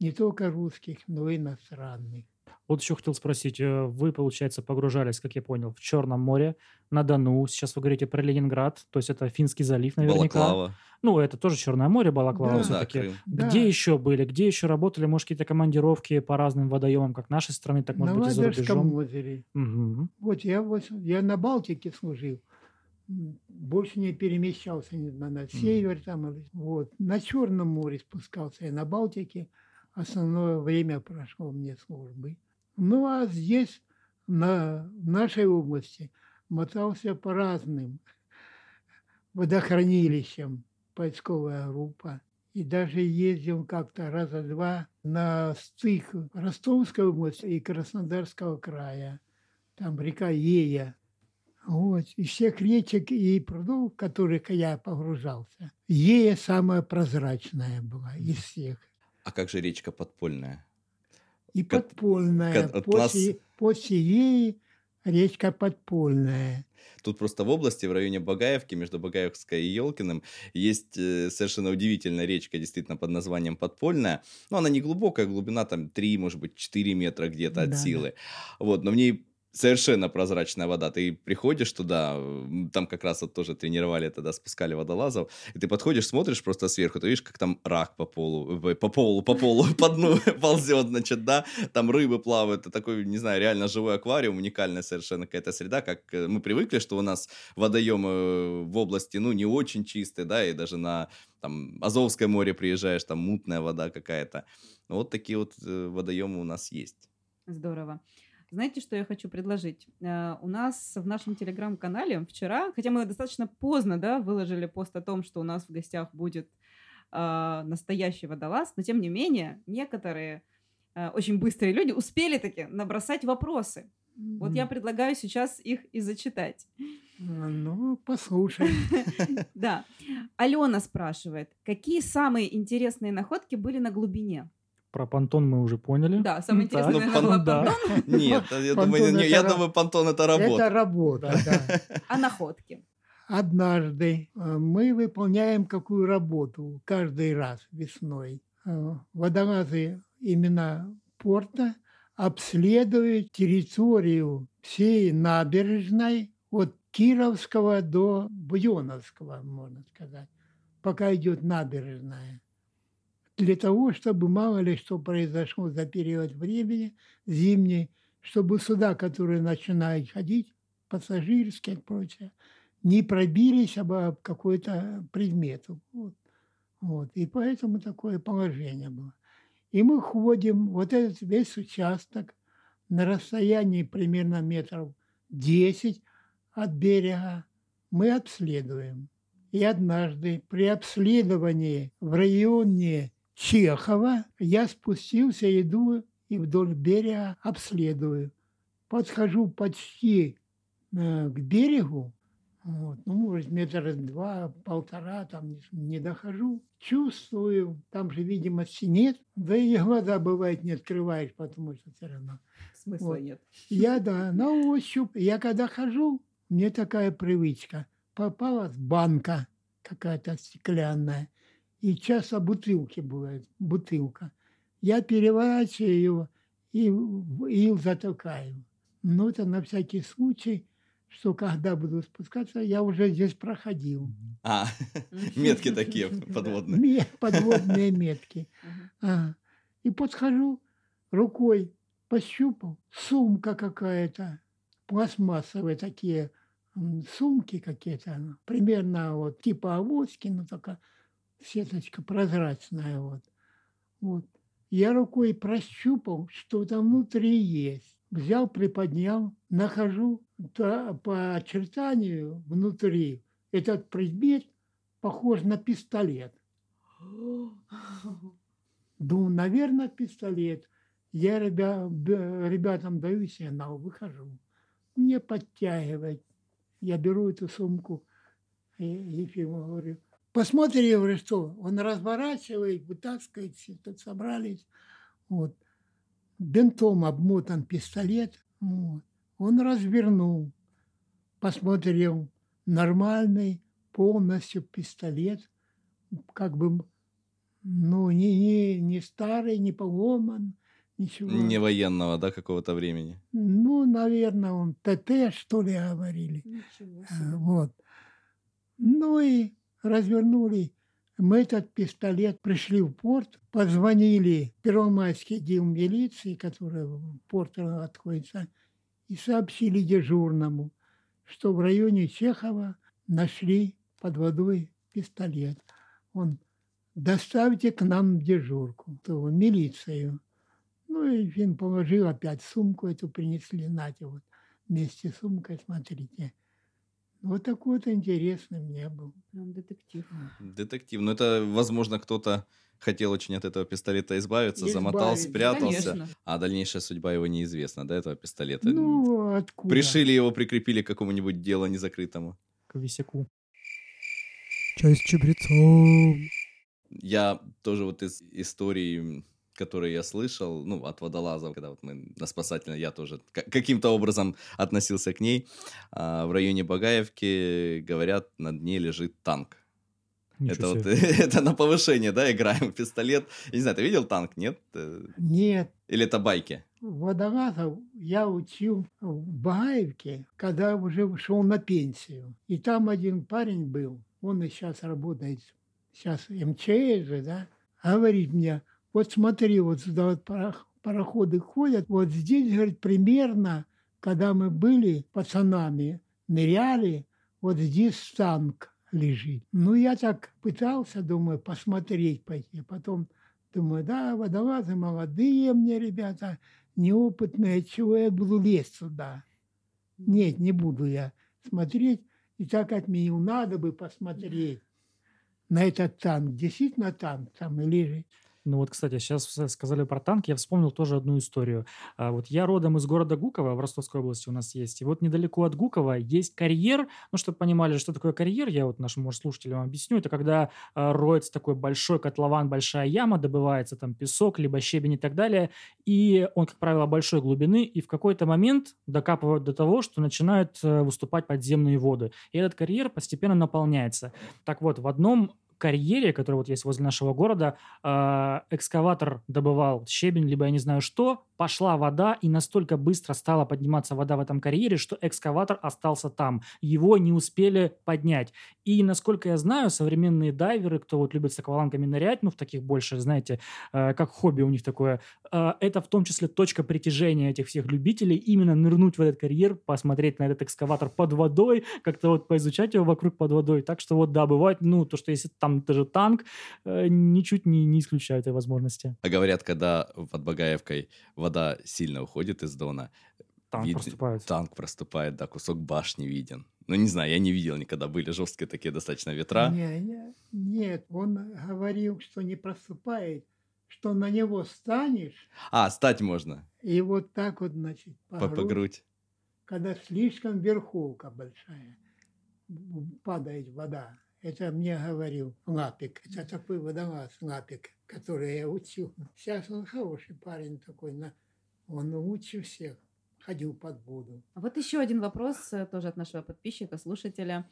Speaker 4: Не только русских, но и иностранных.
Speaker 2: Вот еще хотел спросить, э, вы, получается, погружались, как я понял, в Черном море, на Дону. Сейчас вы говорите про Ленинград, то есть это Финский залив наверняка.
Speaker 1: Балаклава.
Speaker 2: Ну, это тоже Черное море, Балаклава
Speaker 4: Да.
Speaker 1: Да,
Speaker 2: все-таки.
Speaker 1: Крым.
Speaker 2: Где
Speaker 4: Да.
Speaker 2: еще были? Где еще работали? Может, какие-то командировки по разным водоемам, как нашей страны, так, может
Speaker 4: на
Speaker 2: быть, и за рубежом?
Speaker 4: озере.
Speaker 2: Мгм.
Speaker 4: Вот я, вот я на Балтике служил. Больше не перемещался ни на, на север там. Вот. На Черном море спускался и на Балтике. Основное время прошло мне службы. Ну, а здесь, на нашей области, мотался по разным водохранилищам поисковая группа. И даже ездил как-то раза два на стык Ростовской области и Краснодарского края. Там река Ея. Вот. Из всех речек и прудов, в которых я погружался, Ея самая прозрачная была из всех.
Speaker 1: А как же речка Подпольная?
Speaker 4: И
Speaker 1: Кот-
Speaker 4: подпольная.
Speaker 1: кот- от
Speaker 4: после,
Speaker 1: нас-
Speaker 4: после Еи речка подпольная.
Speaker 1: Тут просто в области, в районе Багаевки, между Багаевской и Елкиным, есть э, совершенно удивительная речка, действительно, под названием Подпольная. Но она не глубокая, глубина там 3, может быть, 4 метра где-то от
Speaker 4: Да,
Speaker 1: силы. Вот, но в ней совершенно прозрачная вода. Ты приходишь туда, там как раз вот тоже тренировали тогда, спускали водолазов, и ты подходишь, смотришь просто сверху, ты видишь, как там рак по полу, э, по полу, по полу, по дну ползет, значит, да, там рыбы плавают, это такой, не знаю, реально живой аквариум, уникальная совершенно какая-то среда, как э, мы привыкли, что у нас водоемы в области, ну, не очень чистые, да, и даже на там Азовское море приезжаешь, там мутная вода какая-то. Вот такие вот э, водоемы у нас есть.
Speaker 3: Здорово. Знаете, что я хочу предложить? Э, У нас в нашем телеграм-канале вчера, хотя мы достаточно поздно да, выложили пост о том, что у нас в гостях будет э, настоящий водолаз, но тем не менее некоторые э, очень быстрые люди успели таки набросать вопросы. Вот я предлагаю сейчас их и зачитать.
Speaker 4: Ну, послушай.
Speaker 3: Да. Алена спрашивает, какие самые интересные находки были на глубине?
Speaker 2: Про понтон мы уже поняли.
Speaker 3: Да, самое интересное,
Speaker 1: Ну,
Speaker 3: наверное,
Speaker 1: пон-
Speaker 2: да.
Speaker 3: понтон,
Speaker 1: Нет, я
Speaker 4: Понтон
Speaker 1: думаю, не-
Speaker 4: это
Speaker 1: я думаю, понтон это работа.
Speaker 4: Это работа, да.
Speaker 3: а находки.
Speaker 4: Однажды э, мы выполняем какую работу каждый раз весной. Э, Водолазы именно порта обследуют территорию всей набережной от Кировского до Буйоновского, можно сказать, пока идет набережная. Для того, чтобы мало ли что произошло за период времени зимний, чтобы суда, которые начинают ходить, пассажирские и прочее, не пробились об какой-то предмет. Вот. Вот. И поэтому такое положение было. И мы ходим, вот этот весь участок на расстоянии примерно метров 10 от берега мы обследуем. И однажды при обследовании в районе Чехова я спустился, иду и вдоль берега обследую. Подхожу почти э, к берегу, вот, ну, может, метр два, полтора, там не, не дохожу. Чувствую, там же видимости нет, да и глаза, бывает, не открываешь, потому что все равно.
Speaker 3: Смысла
Speaker 4: Вот.
Speaker 3: нет.
Speaker 4: Я, да, на ощупь. Я когда хожу, мне такая привычка. Попалась банка какая-то стеклянная, и часто бутылки бывают, бутылка. Я переворачиваю ее и ил затыкаю. Но это на всякий случай, что когда буду спускаться, я уже здесь проходил.
Speaker 1: А, метки такие подводные.
Speaker 4: Подводные метки. Ага. И подхожу, рукой пощупал, сумка какая-то, пластмассовые такие сумки какие-то, ну, примерно вот типа авоськи, но только сеточка прозрачная вот. Вот. Я рукой прощупал, что там внутри есть. Взял, приподнял, нахожу та- по очертанию внутри этот предмет похож на пистолет. Думаю, наверное, пистолет. Я ребя- ребятам даю сигнал, выхожу. Мне подтягивает. Я беру эту сумку и Ефиму говорю, посмотри, я говорю, что он разворачивает, вытаскивает, все тут собрались. Вот. Бинтом обмотан пистолет. Вот. Он развернул, посмотрел, нормальный полностью пистолет, как бы, ну, не, не, не старый, не поломан, ничего.
Speaker 1: Не военного, да, какого-то времени.
Speaker 4: Ну, наверное, он ТТ, что ли, говорили.
Speaker 3: Ничего себе.
Speaker 4: Вот. Ну и развернули. Мы этот пистолет пришли в порт, позвонили Первомайский отдел милиции, который в порт отходится, и сообщили дежурному, что в районе Чехова нашли под водой пистолет. Он доставьте к нам дежурку, то в милицию. Ну и Фин положил опять сумку эту, принесли, нате, вот вместе с сумкой, смотрите. Вот такой вот интересный мне был.
Speaker 3: Прям детектив.
Speaker 1: Детектив. Ну, это, возможно, кто-то хотел очень от этого пистолета избавиться, замотал,
Speaker 4: Избавиться.
Speaker 1: спрятался,
Speaker 3: Конечно.
Speaker 1: а дальнейшая судьба его неизвестна, да, этого пистолета.
Speaker 4: Ну, откуда?
Speaker 1: Пришили его, прикрепили к какому-нибудь делу незакрытому.
Speaker 2: К висяку.
Speaker 5: Чай с чабрецом.
Speaker 1: Я тоже вот из истории, которые я слышал, ну, от водолазов, когда вот мы на спасательной, я тоже каким-то образом относился к ней, а, в районе Багаевки, говорят, на дне лежит танк.
Speaker 2: Ничего
Speaker 1: это вот,
Speaker 2: себе.
Speaker 1: это на повышение, да, играем в пистолет. Я не знаю, ты видел танк, нет? Э,
Speaker 4: Нет,
Speaker 1: Или это байки?
Speaker 4: водолазов я учил в Багаевке, когда уже ушел на пенсию. И там один парень был, он и сейчас работает, сейчас МЧС же, да, говорит мне, вот смотри, вот сюда вот парох- пароходы ходят, вот здесь, говорит, примерно, когда мы были пацанами, ныряли, вот здесь танк лежит. Ну, я так пытался, думаю, посмотреть пойти. Потом думаю, да, водолазы молодые мне ребята, неопытные, чего я буду лезть сюда? Нет, не буду я смотреть. И так отменил, надо бы посмотреть на этот танк. Действительно танк там лежит.
Speaker 2: Ну вот, кстати, сейчас сказали про танк, я вспомнил тоже одну историю. А, вот я родом из города Гуково, в Ростовской области у нас есть, и вот недалеко от Гуково есть карьер, ну, чтобы понимали, что такое карьер, я вот нашим, может, слушателям объясню, это когда а, роется такой большой котлован, большая яма, добывается там песок, либо щебень и так далее, и он, как правило, большой глубины, и в какой-то момент докапывают до того, что начинают а, выступать подземные воды, и этот карьер постепенно наполняется. Так вот, в одном карьере, который вот есть возле нашего города, э, экскаватор добывал щебень, либо я не знаю что, пошла вода, и настолько быстро стала подниматься вода в этом карьере, что экскаватор остался там. Его не успели поднять. И, насколько я знаю, современные дайверы, кто вот любит с аквалангами нырять, ну, в таких больше, знаете, э, как хобби у них такое, э, это в том числе точка притяжения этих всех любителей, именно нырнуть в этот карьер, посмотреть на этот экскаватор под водой, как-то вот поизучать его вокруг под водой. Так что вот, да, бывает, ну, то, что если там даже танк, э, ничуть не, не исключаю этой возможности.
Speaker 1: А говорят, когда под Багаевкой вода сильно уходит из дона,
Speaker 2: Танк
Speaker 1: вид-
Speaker 2: проступает.
Speaker 1: танк проступает, да, кусок башни виден. Ну, не знаю, я не видел никогда, были жесткие такие достаточно ветра.
Speaker 4: Не, не, нет, он говорил, что не проступает, что на него станешь,
Speaker 1: А, стать можно
Speaker 4: и вот так вот, значит, по,
Speaker 1: по, по
Speaker 4: грудь,
Speaker 1: грудь.
Speaker 4: когда слишком верховка большая, падает вода. Это мне говорил Лапик. Это такой водолаз Лапик, который я учил. Сейчас он хороший парень такой. на- Он лучше всех ходил под воду.
Speaker 3: А Вот еще один вопрос э, тоже от нашего подписчика, слушателя,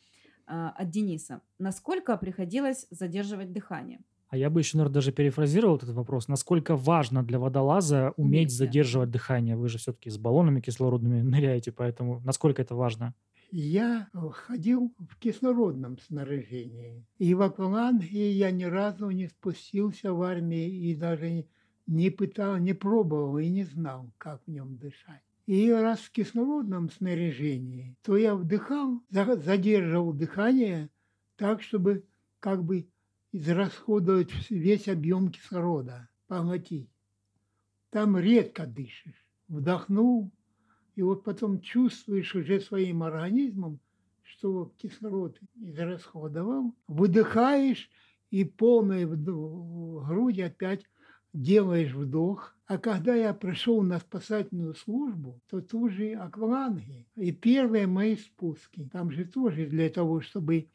Speaker 3: а, от Дениса. Насколько приходилось задерживать дыхание?
Speaker 2: А я бы еще, наверное, даже перефразировал этот вопрос. Насколько важно для водолаза уметь задерживать дыхание? Вы же все-таки с баллонами кислородными ныряете, поэтому насколько это важно?
Speaker 4: Я э, ходил в кислородном снаряжении. И в акваланге я ни разу не спустился в армии и даже не пытал, не пробовал и не знал, как в нем дышать. И раз в кислородном снаряжении, то я вдыхал, за- задерживал дыхание так, чтобы как бы израсходовать весь объем кислорода, поглотить. Там редко дышишь. Вдохнул, и вот потом чувствуешь уже своим организмом, что кислород израсходовал, выдыхаешь и полной вд- грудь опять делаешь вдох. А когда я пришел на спасательную службу, то тут же акваланги. И первые мои спуски. Там же тоже для того, чтобы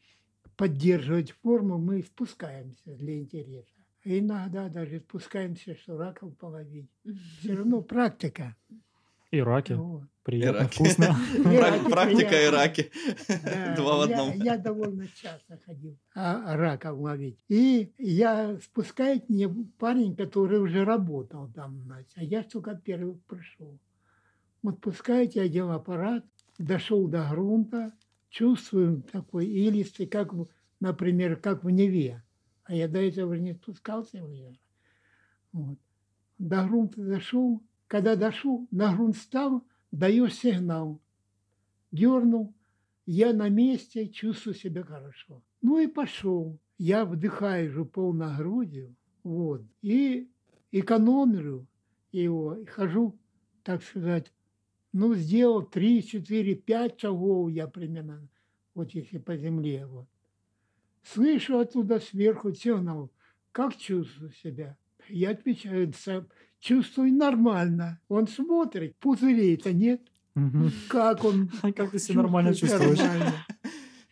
Speaker 4: поддерживать форму, мы спускаемся для интереса. Иногда даже спускаемся, что раков половить. Все равно практика.
Speaker 2: И раки.
Speaker 4: Вот.
Speaker 2: Приятно,
Speaker 1: Ираки.
Speaker 2: вкусно.
Speaker 1: Прак- Практика и
Speaker 4: приятно.
Speaker 1: раки.
Speaker 4: Да,
Speaker 1: Два в
Speaker 4: я-
Speaker 1: одном.
Speaker 4: Я, довольно часто ходил а, раков ловить. И я спускает мне парень, который уже работал там, значит, а я только первый пришел. Вот пускает, я делал аппарат, дошел до грунта, чувствую такой илистый, как, например, как в Неве. А я до этого не спускался в Неве. Вот. До грунта дошел. Когда дошел, на грунт стал, даешь сигнал. Дернул, я на месте, чувствую себя хорошо. Ну и пошел. Я вдыхаю же полной грудью, вот, и экономлю его, и хожу, так сказать, ну, сделал 3, 4, 5 шагов я примерно, вот если по земле, вот. Слышу оттуда сверху сигнал, как чувствую себя? Я отвечаю, «Са- чувствую нормально. Он смотрит, пузырей-то нет.
Speaker 2: Мгм.
Speaker 4: Как он
Speaker 2: А как ты себя нормально чувствуешь?
Speaker 4: нормально.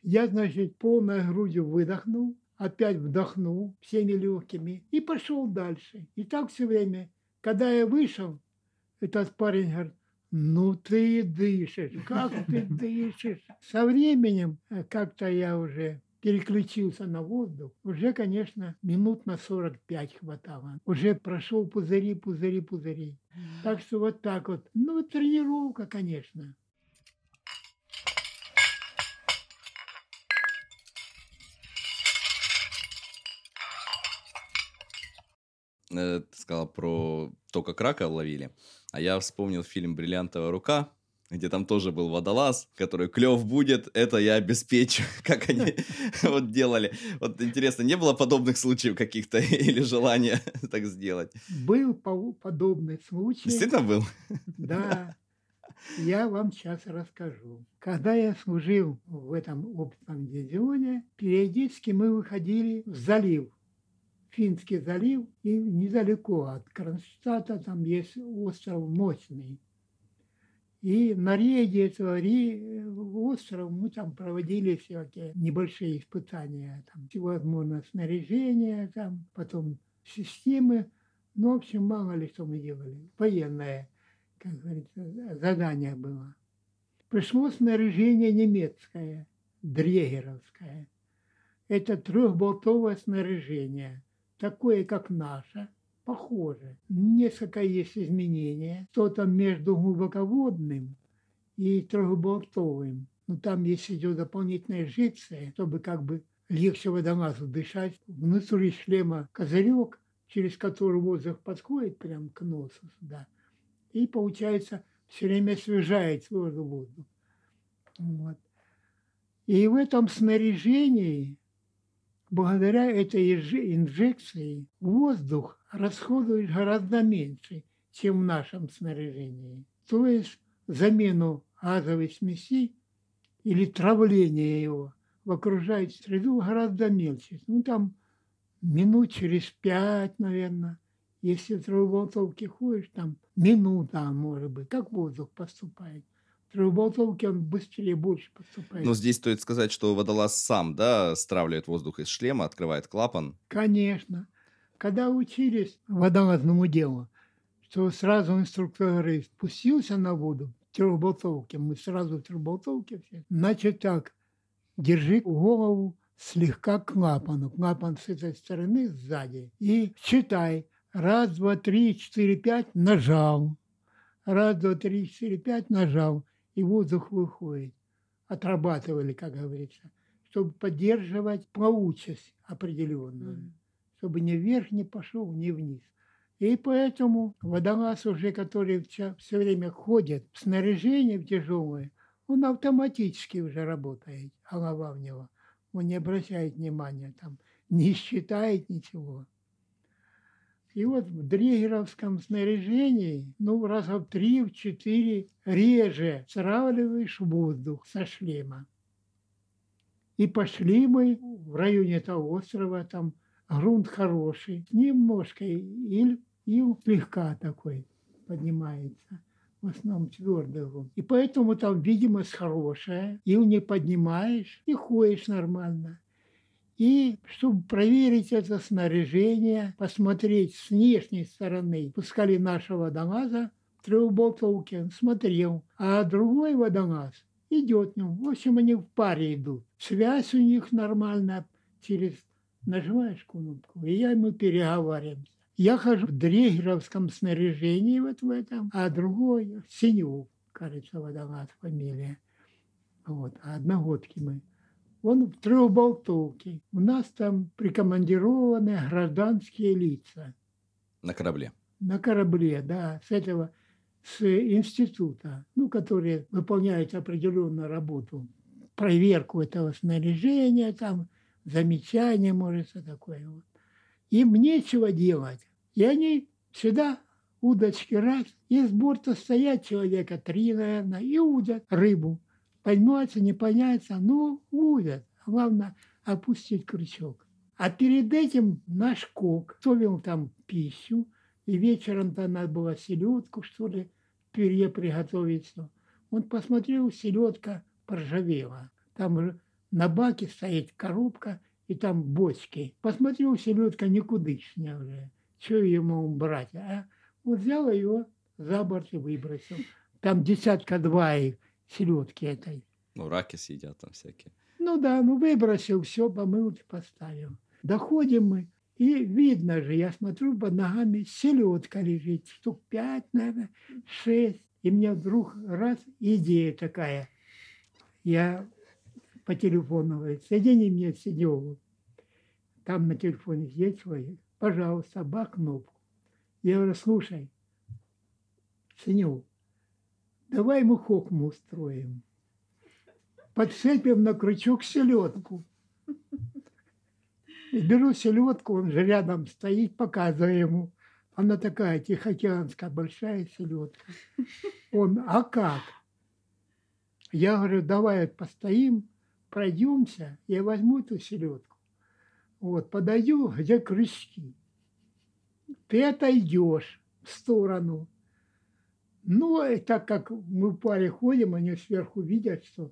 Speaker 4: Я, значит, полной грудью выдохнул, опять вдохнул всеми легкими и пошел дальше. И так все время. Когда я вышел, этот парень говорит, ну ты дышишь, как ты дышишь. Со временем э, как-то я уже переключился на воздух, уже, конечно, минут на 45 хватало. Уже прошел пузыри, пузыри, пузыри. Так что вот так вот. Ну, тренировка, конечно.
Speaker 1: Э, Ты сказал про то, как рака ловили. А я вспомнил фильм «Бриллиантовая рука», где там тоже был водолаз, который клев будет, это я обеспечу, как они вот делали. Вот интересно, не было подобных случаев каких-то или желания так сделать?
Speaker 4: Был по- подобный случай.
Speaker 1: Действительно был?
Speaker 4: Да, я вам сейчас расскажу. Когда я служил в этом опытном дивизионе, периодически мы выходили в залив Финский залив, и недалеко от Кронштадта там есть остров Мощный. И на рейде этого ре- острова мы там проводили всякие небольшие испытания. Там всевозможное снаряжение, там, потом системы. Ну, в общем, мало ли что мы делали. Военное, как говорится, задание было. Пришло снаряжение немецкое, дрегеровское. Это трехболтовое снаряжение, такое, как наше, похоже. Несколько есть изменения. Что-то между глубоководным и трехболтовым. Но там есть идет дополнительная инжекция, чтобы как бы легче водолазу дышать. Внутри шлема козырек, через который воздух подходит прямо к носу сюда. И получается все время освежает воздух. воздух. Вот. И в этом снаряжении, благодаря этой инжекции, воздух расходует гораздо меньше, чем в нашем снаряжении. То есть замену газовой смеси или травление его в окружающую среду гораздо мельче. Ну, там минут через пять, наверное. Если в трехболтовке ходишь, там минута, может быть, как воздух поступает. В трехболтовке он быстрее, больше поступает.
Speaker 1: Но здесь стоит сказать, что водолаз сам, да, стравливает воздух из шлема, открывает клапан.
Speaker 4: Конечно. Когда учились водолазному делу, что сразу инструктор говорит, спустился на воду в трехболтовке, мы сразу в трехболтовке все. Значит так, держи голову слегка к клапану, клапан с этой стороны сзади, и считай, раз, два, три, четыре, пять, нажал, раз, два, три, четыре, пять, нажал, и воздух выходит. Отрабатывали, как говорится, чтобы поддерживать плавучесть определенную чтобы ни вверх не пошел, ни вниз. И поэтому водолаз уже, который все время ходит в снаряжении в тяжелое, он автоматически уже работает, голова в него. Он не обращает внимания, там, не считает ничего. И вот в дрегеровском снаряжении, ну, раза в три, в четыре реже стравливаешь воздух со шлема. И пошли мы в районе этого острова, там грунт хороший, немножко ил, ил слегка такой поднимается. В основном твердый грунт. И поэтому там видимость хорошая, ил не поднимаешь и ходишь нормально. И чтобы проверить это снаряжение, посмотреть с внешней стороны, пускали нашего водолаза он смотрел, а другой водолаз идет в нем. В общем, они в паре идут. Связь у них нормальная через нажимаешь кнопку, и я ему переговариваемся. Я хожу в дрегеровском снаряжении вот в этом, а другой Синев, кажется, водолаз фамилия. Вот, а одногодки мы. Он в трехболтовке. У нас там прикомандированы гражданские лица
Speaker 1: На корабле.
Speaker 4: на корабле, да, с этого, с института, ну, которые выполняют определенную работу, проверку этого снаряжения, там, замечания, может, все такое. Вот. Им нечего делать. И они всегда удочки раз, и с борта стоят человека три, наверное, и удят рыбу. Поймается, не поймается, ну, удят. Главное, опустить крючок. А перед этим наш кок готовил там пищу, и вечером-то надо было селедку, что ли, пюре приготовить. Он посмотрел, селедка поржавела. Там на баке стоит коробка, и там бочки. Посмотрел, селедка никудышная уже. Что ему брать? А вот взял ее за борт и выбросил. Там десятка два их селедки этой.
Speaker 1: Ну, раки съедят там всякие.
Speaker 4: Ну да, ну выбросил, все, помыл и поставил. Доходим мы, и видно же, я смотрю, под ногами селедка лежит, штук пять, наверное, шесть. И мне вдруг раз идея такая. Я по телефону говорит, соедини мне Сидеву. Там на телефоне сидит человек. Пожалуйста, ба кнопку. Я говорю, слушай, Синев, давай мы хокму устроим. Подцепим на крючок селедку. И беру селедку, он же рядом стоит, показываю ему. Она такая тихоокеанская большая селедка. Он, а как? Я говорю, давай постоим, пройдемся, я возьму эту селедку. Вот, подаю, где крючки. Ты отойдешь в сторону. Ну, и так как мы в паре ходим, они сверху видят, что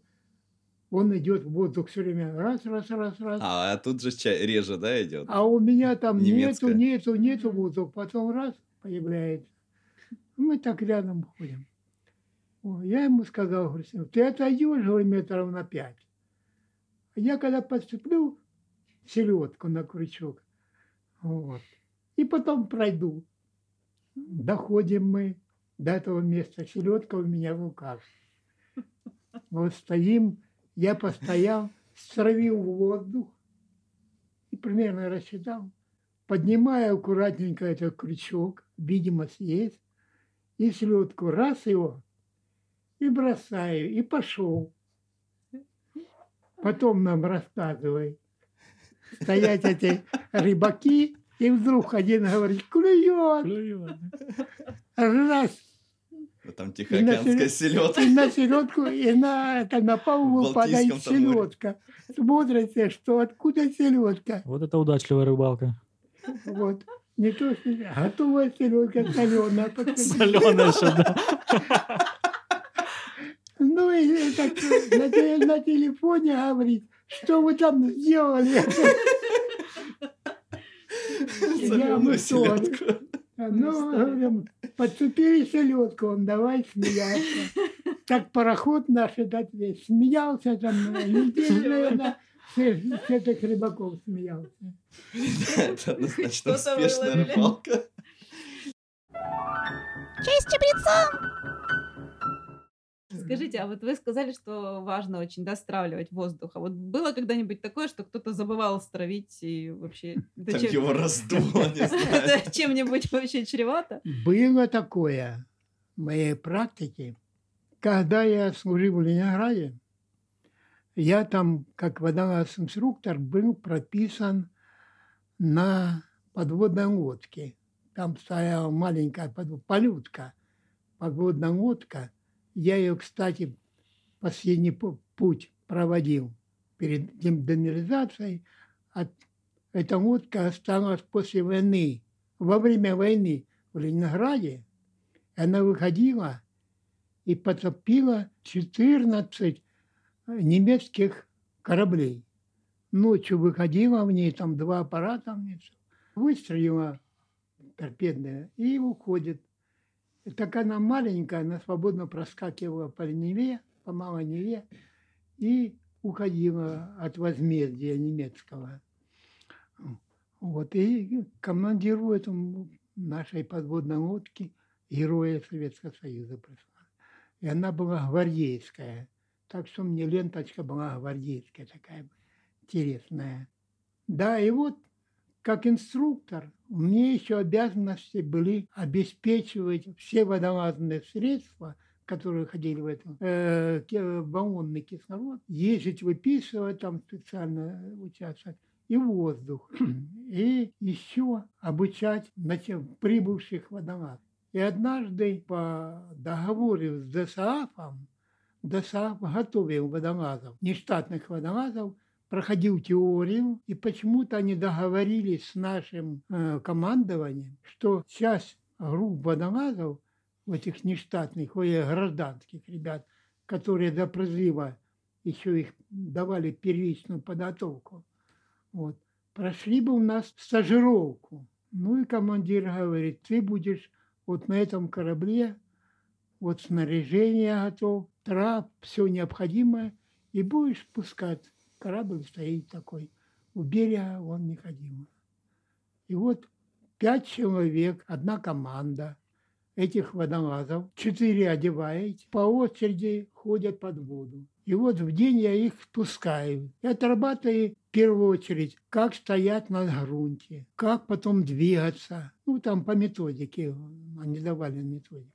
Speaker 4: он идет в воздух все время. Раз, раз, раз, раз.
Speaker 1: А, а тут же ча- реже, да, идет?
Speaker 4: А у меня там
Speaker 1: Немецкая.
Speaker 4: нету, нету, нету воздуха. Потом раз появляется. Мы так рядом ходим. Я ему сказал, говорю, «Сынок, ты отойдешь, говорю, метров на пять. Я когда подцеплю селедку на крючок, вот, и потом пройду. Доходим мы до этого места. Селедка у меня в руках. Вот стоим, я постоял, стравил воздух и примерно рассчитал. Поднимаю аккуратненько этот крючок, видимость есть, и селедку раз его, и бросаю, и пошел. Потом нам рассказывай. Стоять эти рыбаки, и вдруг один говорит, клюет,
Speaker 2: Клюет.
Speaker 4: раз,
Speaker 1: Вот Там тихоокеанская
Speaker 4: селед-
Speaker 1: селедка.
Speaker 4: и на селедку, и на, это, на палубу падает селедка. Смотрите, что откуда селедка.
Speaker 2: Вот это удачливая рыбалка.
Speaker 4: Вот. Не то, что готовая селедка соленая.
Speaker 2: Соленая еще, да.
Speaker 4: Ну и так на, на телефоне говорит, что вы там сделали. Тоже.
Speaker 1: селедку.
Speaker 4: Ну, говорим, подцепили селедку, он давай смеяться. Так пароход наш этот весь смеялся там, неделю, наверное, все, все этих рыбаков смеялся.
Speaker 1: Это однозначно
Speaker 3: Что-то
Speaker 1: успешная рыбалка.
Speaker 3: Скажите, а вот вы сказали, что важно очень да, стравливать воздух. А вот было когда-нибудь такое, что кто-то забывал стравить и вообще...
Speaker 1: Там
Speaker 3: чем-
Speaker 1: его раздуло, не знаю.
Speaker 3: Чем-нибудь вообще чревато?
Speaker 4: Было такое в моей практике. Когда я служил в Ленинграде, я там, как водолаз-инструктор, был прописан на подводной лодке. Там стояла маленькая подв- полютка, подводная лодка. Я ее, кстати, последний пу- путь проводил перед дем- демобилизацией. От- Эта лодка осталась после войны, во время войны в Ленинграде. Она выходила и потопила 14 немецких кораблей. Ночью выходила в ней, там два аппарата, выстрелила торпедная и уходит. Так она маленькая, она свободно проскакивала по Неве, по Малой Неве и уходила от возмездия немецкого. Вот, и командиру этому нашей подводной лодки героя Советского Союза пришла. И она была гвардейская. Так что мне ленточка была гвардейская такая интересная. Да, и вот как инструктор мне еще обязанности были обеспечивать все водолазные средства, которые ходили в этом, э, баллонный кислород, ездить выписывать там специально участок, и воздух. И еще обучать значит, прибывших водолазов. И однажды по договору с ДСАФом, ДСАФ готовил водолазов, нештатных водолазов, проходил теорию, и почему-то они договорились с нашим э, командованием, что часть групп водолазов, в этих нештатных, ой, гражданских ребят, которые до призыва еще их давали первичную подготовку, вот, прошли бы у нас стажировку. Ну и командир говорит, ты будешь вот на этом корабле, вот снаряжение готов, трап, все необходимое, и будешь пускать. Корабль стоит такой, у берега он не ходил. И вот пять человек, одна команда этих водолазов, четыре одеваете, по очереди ходят под воду. И вот в день я их пускаю. И отрабатываю в первую очередь, как стоять на грунте, как потом двигаться. Ну, там по методике, они давали методику.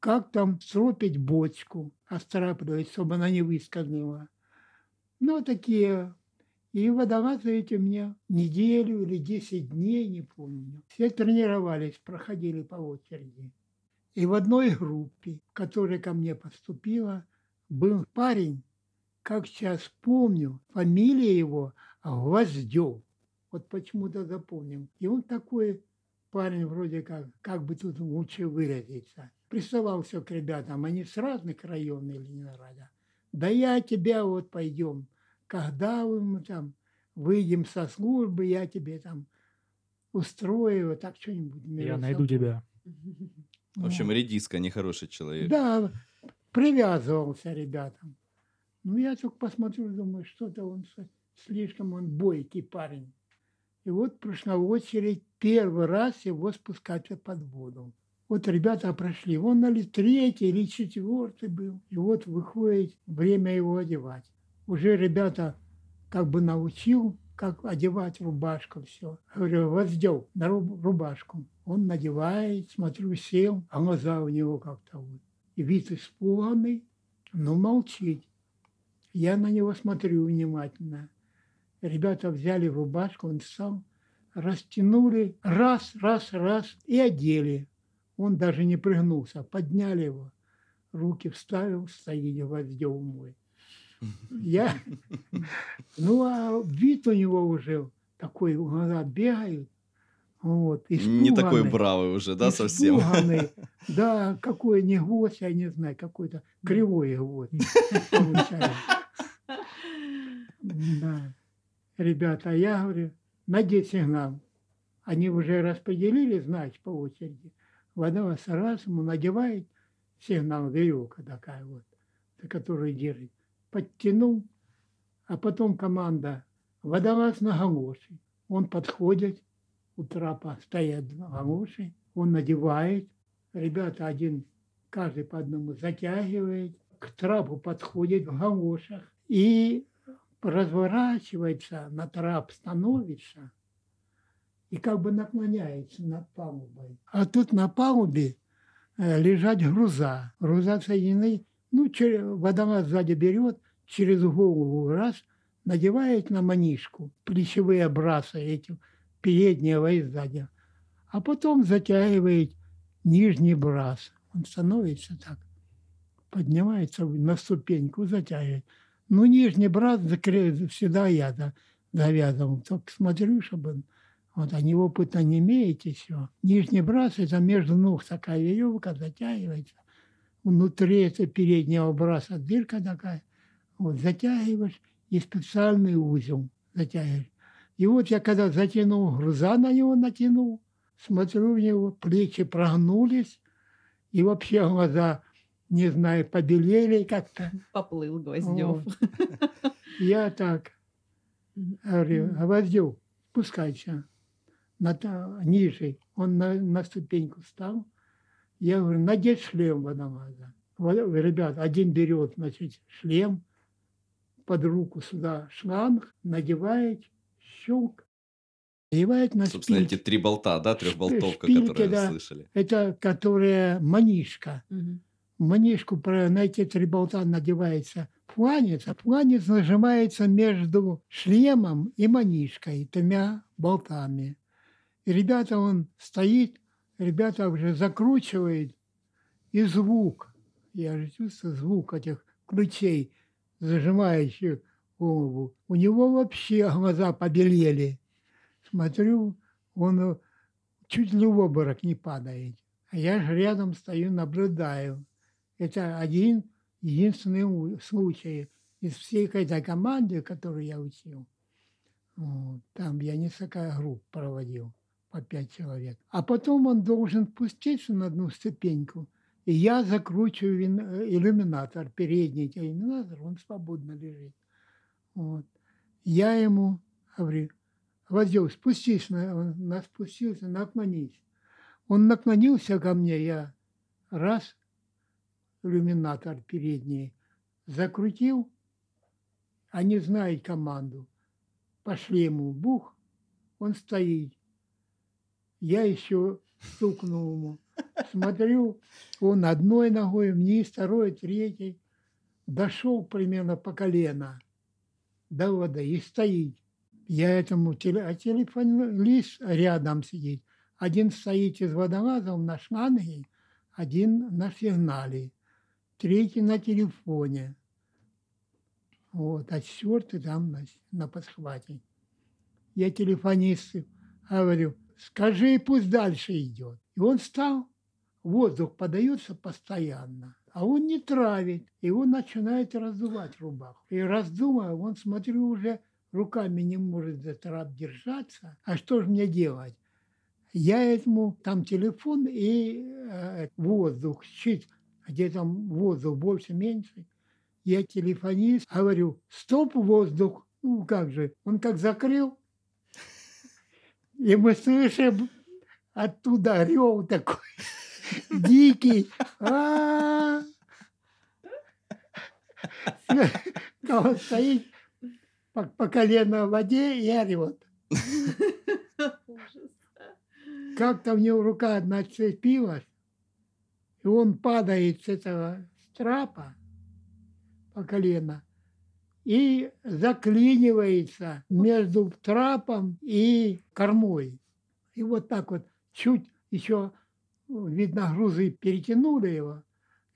Speaker 4: Как там стропить бочку, острапливать, чтобы она не выскользнула. Ну, такие. И водолазы эти мне неделю или 10 дней, не помню. Все тренировались, проходили по очереди. И в одной группе, которая ко мне поступила, был парень, как сейчас помню, фамилия его Гвоздев. Вот почему-то запомнил. И он такой парень вроде как, как бы тут лучше выразиться. Приставал к ребятам, они с разных районов Ленинграда. Да я тебя вот пойдем, когда мы там выйдем со службы, я тебе там устрою, так что-нибудь.
Speaker 2: Я найду тебя.
Speaker 1: В общем,
Speaker 4: Вот.
Speaker 1: редиска, нехороший человек.
Speaker 4: Да, привязывался ребятам. Ну, я только посмотрю, думаю, что-то он слишком он бойкий парень. И вот пришла очередь первый раз его спускать под воду. Вот ребята прошли, он на ли третий или четвертый был. И вот выходит время его одевать. Уже ребята как бы научил, как одевать рубашку, все. Говорю, воздел на руб- рубашку. Он надевает, смотрю, сел, а глаза у него как-то вот. И вид испуганный, но молчит. Я на него смотрю внимательно. Ребята взяли рубашку, он встал, растянули, раз, раз, раз, и одели. Он даже не пригнулся, подняли его, руки вставил, стоит воздел мой. Я, ну, а вид у него уже такой, глаза бегают, вот,
Speaker 1: Не такой бравый уже, да, совсем?
Speaker 4: Да, какой не гвоздь, я не знаю, какой-то кривой гвоздь получается. Да. Ребята, я говорю, надеть сигнал. Они уже распределили, значит, по очереди. Вода раз ему надевает сигнал, веревка такая вот, которую держит. Подтянул, а потом команда водолаз на галоши. Он подходит, у трапа стоят галоши, он надевает, ребята один, каждый по одному затягивает, к трапу подходит в галошах и разворачивается, на трап становится и как бы наклоняется над палубой. А тут на палубе э, лежать груза. Груза соединены, ну, че- водолаз сзади берет, через голову раз, надевает на манишку, плечевые брасы эти, переднего и сзади. А потом затягивает нижний брас. Он становится так, поднимается на ступеньку, затягивает. Ну, нижний закры- всегда я за- завязывал. Только смотрю, чтобы он вот они опыта не имеете, все. Нижний брас – это между ног такая веревка, затягивается. Внутри это переднего браса дырка такая. Вот затягиваешь и специальный узел затягиваешь. И вот я когда затянул, груза на него натянул, смотрю в него, плечи прогнулись, и вообще глаза, не знаю, побелели как-то.
Speaker 3: Поплыл Гвоздев.
Speaker 4: Вот. Я так говорю, Гвоздев, спускайся на, ниже. Он на, на ступеньку встал. Я говорю, надеть шлем водолаза. Вот, Ребят, один берет, значит, шлем, под руку сюда шланг, надевает, щелк, надевает на
Speaker 1: Собственно, эти
Speaker 4: спинке.
Speaker 1: три болта, да, трехболтовка,
Speaker 4: шпильки,
Speaker 1: которые
Speaker 4: да.
Speaker 1: слышали.
Speaker 4: Это которая манишка.
Speaker 3: Мгм.
Speaker 4: манишку на эти три болта надевается фланец, а фланец нажимается между шлемом и манишкой, тремя болтами. И ребята, он стоит, ребята уже закручивает, и звук, я же чувствую звук этих ключей, зажимающих голову, у него вообще глаза побелели. Смотрю, он чуть ли в обморок не падает. А я же рядом стою, наблюдаю. Это один единственный случай из всей этой команды, которую я учил. Там я несколько групп проводил по пять человек. А потом он должен спуститься на одну ступеньку, и я закручиваю э, иллюминатор, передний иллюминатор, он свободно лежит. Вот. Я ему говорю, Гвоздев, спустись, на, он на- спустился, наклонись. Он наклонился ко мне, я раз, иллюминатор передний, закрутил, они знают команду. Пошли ему бух, он стоит. Я еще стукнул ему. Смотрю, он одной ногой вниз, второй, третий. Дошел примерно по колено до воды и стоит. Я этому теле, а телефон лист рядом сидит. Один стоит из водолазов на шланге, один на сигнале, третий на телефоне. Вот, а четвертый там на, на подхвате. Я телефонисту говорю, скажи, пусть дальше идет. И он стал, воздух подается постоянно, а он не травит, и он начинает раздувать рубаху. И раздумывая, он, смотрю, уже руками не может за трап держаться. А что же мне делать? Я этому там телефон и э, воздух, щит, где там воздух больше, меньше. Я телефонист, говорю, стоп, воздух. Ну, как же, он как закрыл. И мы слышим оттуда рев такой дикий. А-а-а. Он стоит по, по колено в воде и орет. Как-то у него рука одна цепилась, и он падает с этого трапа по колено и заклинивается между трапом и кормой. И вот так вот чуть еще, видно, грузы перетянули его,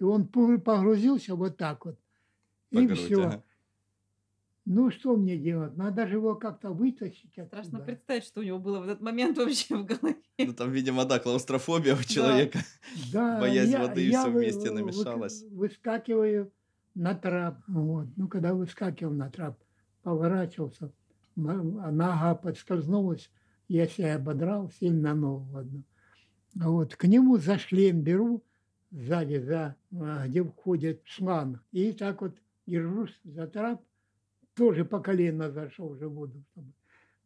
Speaker 4: и он погрузился вот так вот.
Speaker 1: По
Speaker 4: и
Speaker 1: грудь,
Speaker 4: все.
Speaker 1: ага.
Speaker 4: Ну, что мне делать? Надо же его как-то вытащить
Speaker 3: Страшно
Speaker 4: оттуда.
Speaker 3: представить, что у него было в этот момент вообще в голове.
Speaker 1: Ну, там, видимо, да, клаустрофобия у человека.
Speaker 4: Да,
Speaker 1: Боязнь
Speaker 4: я-
Speaker 1: воды и
Speaker 4: я вы-
Speaker 1: вместе намешалось.
Speaker 4: Выскакиваю на трап. Вот. Ну, когда выскакивал на трап, поворачивался, нога подскользнулась, я себя ободрал сильно ногу одну. Вот. К нему за шлем беру, сзади, за, а, где входит шланг, и так вот держусь за трап, тоже по колено зашел уже воду, чтобы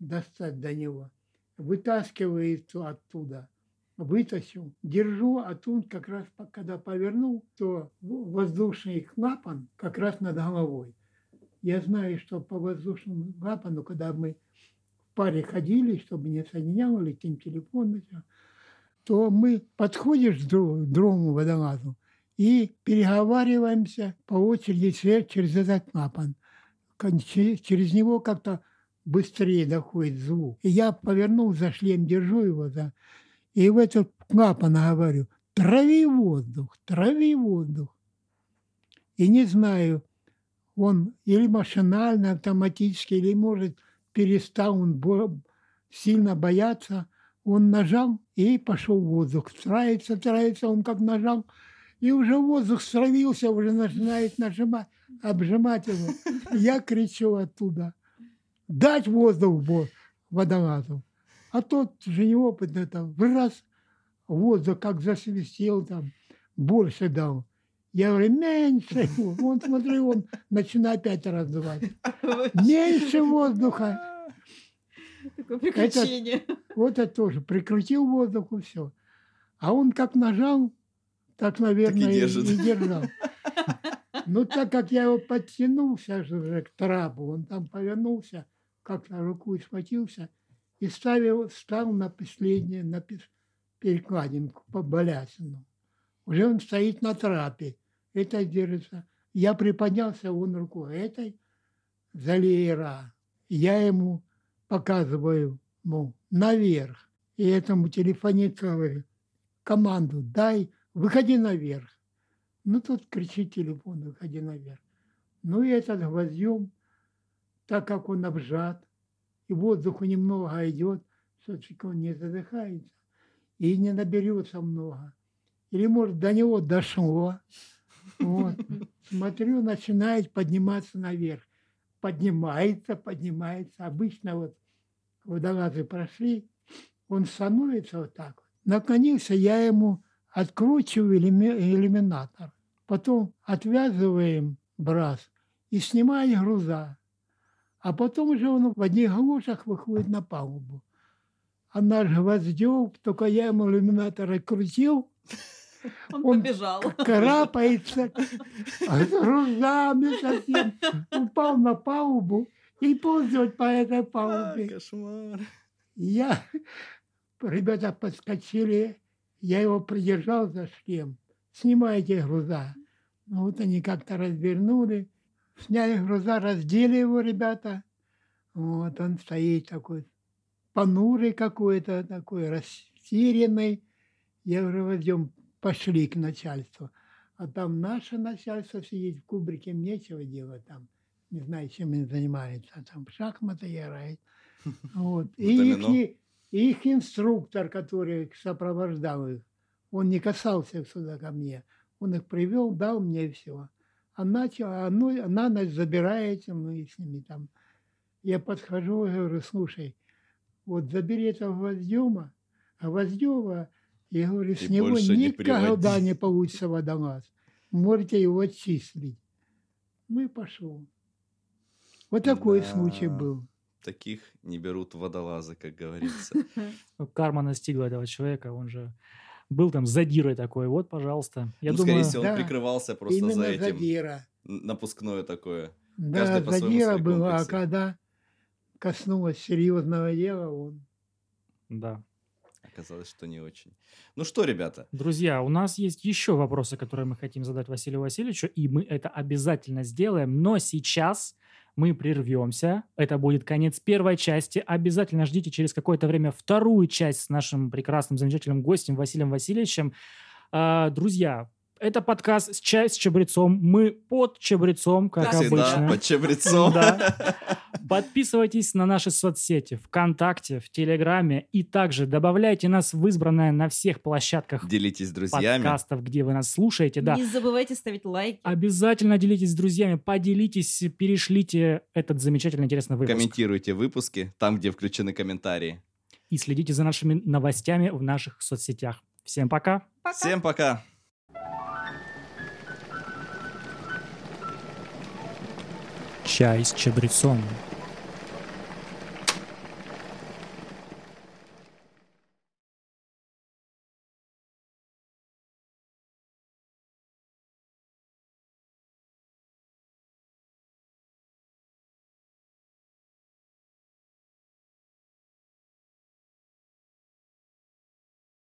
Speaker 4: достать до него. Вытаскиваю это оттуда, вытащил, держу, а тут как раз когда повернул, то воздушный клапан как раз над головой. Я знаю, что по воздушному клапану, когда мы в паре ходили, чтобы не соединяло тем телефон, то мы подходишь к дру- другому водолазу и переговариваемся по очереди че- через этот клапан. Через него как-то быстрее доходит звук. И я повернул за шлем, держу его, за, и в этот клапан говорю, трави воздух, трави воздух. И не знаю, он или машинально, автоматически, или, может, перестал он бо- сильно бояться. Он нажал, и пошел воздух. Травится, травится, он как нажал, и уже воздух стравился, уже начинает нажимать, обжимать его. Я кричу оттуда, дать воздух во- водолазу. А тот же неопытный там, в раз воздух как засвистел там, больше дал. Я говорю, меньше. его». Он, смотри, он начинает опять раздувать. Меньше воздуха.
Speaker 3: Такое приключение.
Speaker 4: Вот это тоже. Прикрутил воздух и все. А он как нажал, так, наверное, и,
Speaker 1: держит.
Speaker 4: и держал. Ну, так как я его подтянулся же уже к трапу, он там повернулся, как-то рукой схватился и ставил, стал на последнее, на перекладинку по балясину. Уже он стоит на трапе. Это держится. Я приподнялся, он рукой. Это за леера. Я ему показываю, мол, наверх. И этому телефонисту говорю, команду дай, выходи наверх. Ну, тут кричит телефон, выходи наверх. Ну, и этот гвоздем, так как он обжат, и воздуху немного идет, все-таки он не задыхается и не наберется много. Или, может, до него дошло. Вот. Смотрю, начинает подниматься наверх. Поднимается, поднимается. Обычно вот водолазы прошли, он становится вот так вот. Наклонился, я ему откручиваю иллюми- иллюминатор. Потом отвязываем брас и снимаем груза. А потом уже он в одних галошах выходит на палубу. А наш Гвоздев, только я ему иллюминатор открутил,
Speaker 3: Он
Speaker 4: Он
Speaker 3: побежал.
Speaker 4: карапается а с грузами совсем, упал на палубу и ползет по этой
Speaker 1: А,
Speaker 4: палубе.
Speaker 1: Кошмар.
Speaker 4: Я, ребята подскочили, я его придержал за шлем. Снимайте груза. Ну, вот они как-то развернули, сняли груза, раздели его, ребята. Вот он стоит такой, понурый какой-то, такой растерянный. Я говорю, возьмем, пошли к начальству. А там наше начальство сидит в кубрике, нечего делать там. Не знаю, чем они занимаются. А там в шахматы играет. Вот. И их, их инструктор, который сопровождал их, он не касался сюда ко мне. Он их привел, дал мне все. А, начал, а ну, на ночь забираете, мы с ними там. Я подхожу и говорю, слушай, вот забери этого Гвоздема, а Гвоздева, я говорю, с
Speaker 1: И
Speaker 4: него
Speaker 1: не
Speaker 4: никогда
Speaker 1: приводи.
Speaker 4: не получится водолаз. Можете его отчислить. Ну и пошел. Вот такой случай
Speaker 1: Да.
Speaker 4: был.
Speaker 1: Таких не берут водолазы, как говорится.
Speaker 2: Карма настигла этого человека, он же был там задирой такой. Вот, пожалуйста. Я
Speaker 1: ну,
Speaker 2: думаю,
Speaker 1: скорее всего, он
Speaker 4: да,
Speaker 1: прикрывался просто
Speaker 4: Именно
Speaker 1: за этим.
Speaker 4: задира.
Speaker 1: Напускное такое.
Speaker 4: Да,
Speaker 1: Каждый по-своему
Speaker 4: задира была, а когда коснулось серьезного дела, он
Speaker 2: да.
Speaker 1: Оказалось, что не очень. Ну что, ребята,
Speaker 2: Друзья, у нас есть еще вопросы, которые мы хотим задать Василию Васильевичу, и мы это обязательно сделаем. Но сейчас мы прервемся. Это будет конец первой части. Обязательно ждите через какое-то время вторую часть с нашим прекрасным, замечательным гостем Василием Васильевичем. А, Друзья, это подкаст с чай с чабрецом. Мы под чабрецом,
Speaker 1: как всегда,
Speaker 2: обычно.
Speaker 1: под чабрецом.
Speaker 2: Да. Подписывайтесь на наши соцсети ВКонтакте, в Телеграме и также добавляйте нас в избранное на всех площадках
Speaker 1: Делитесь с друзьями.
Speaker 2: подкастов, где вы нас слушаете. Да.
Speaker 3: Не забывайте ставить лайки.
Speaker 2: Обязательно делитесь с друзьями, поделитесь, перешлите этот замечательно интересный выпуск.
Speaker 1: Комментируйте выпуски, там, где включены комментарии.
Speaker 2: И следите за нашими новостями в наших соцсетях. Всем пока!
Speaker 3: Пока.
Speaker 1: Всем пока!
Speaker 2: Чай с чабрецом.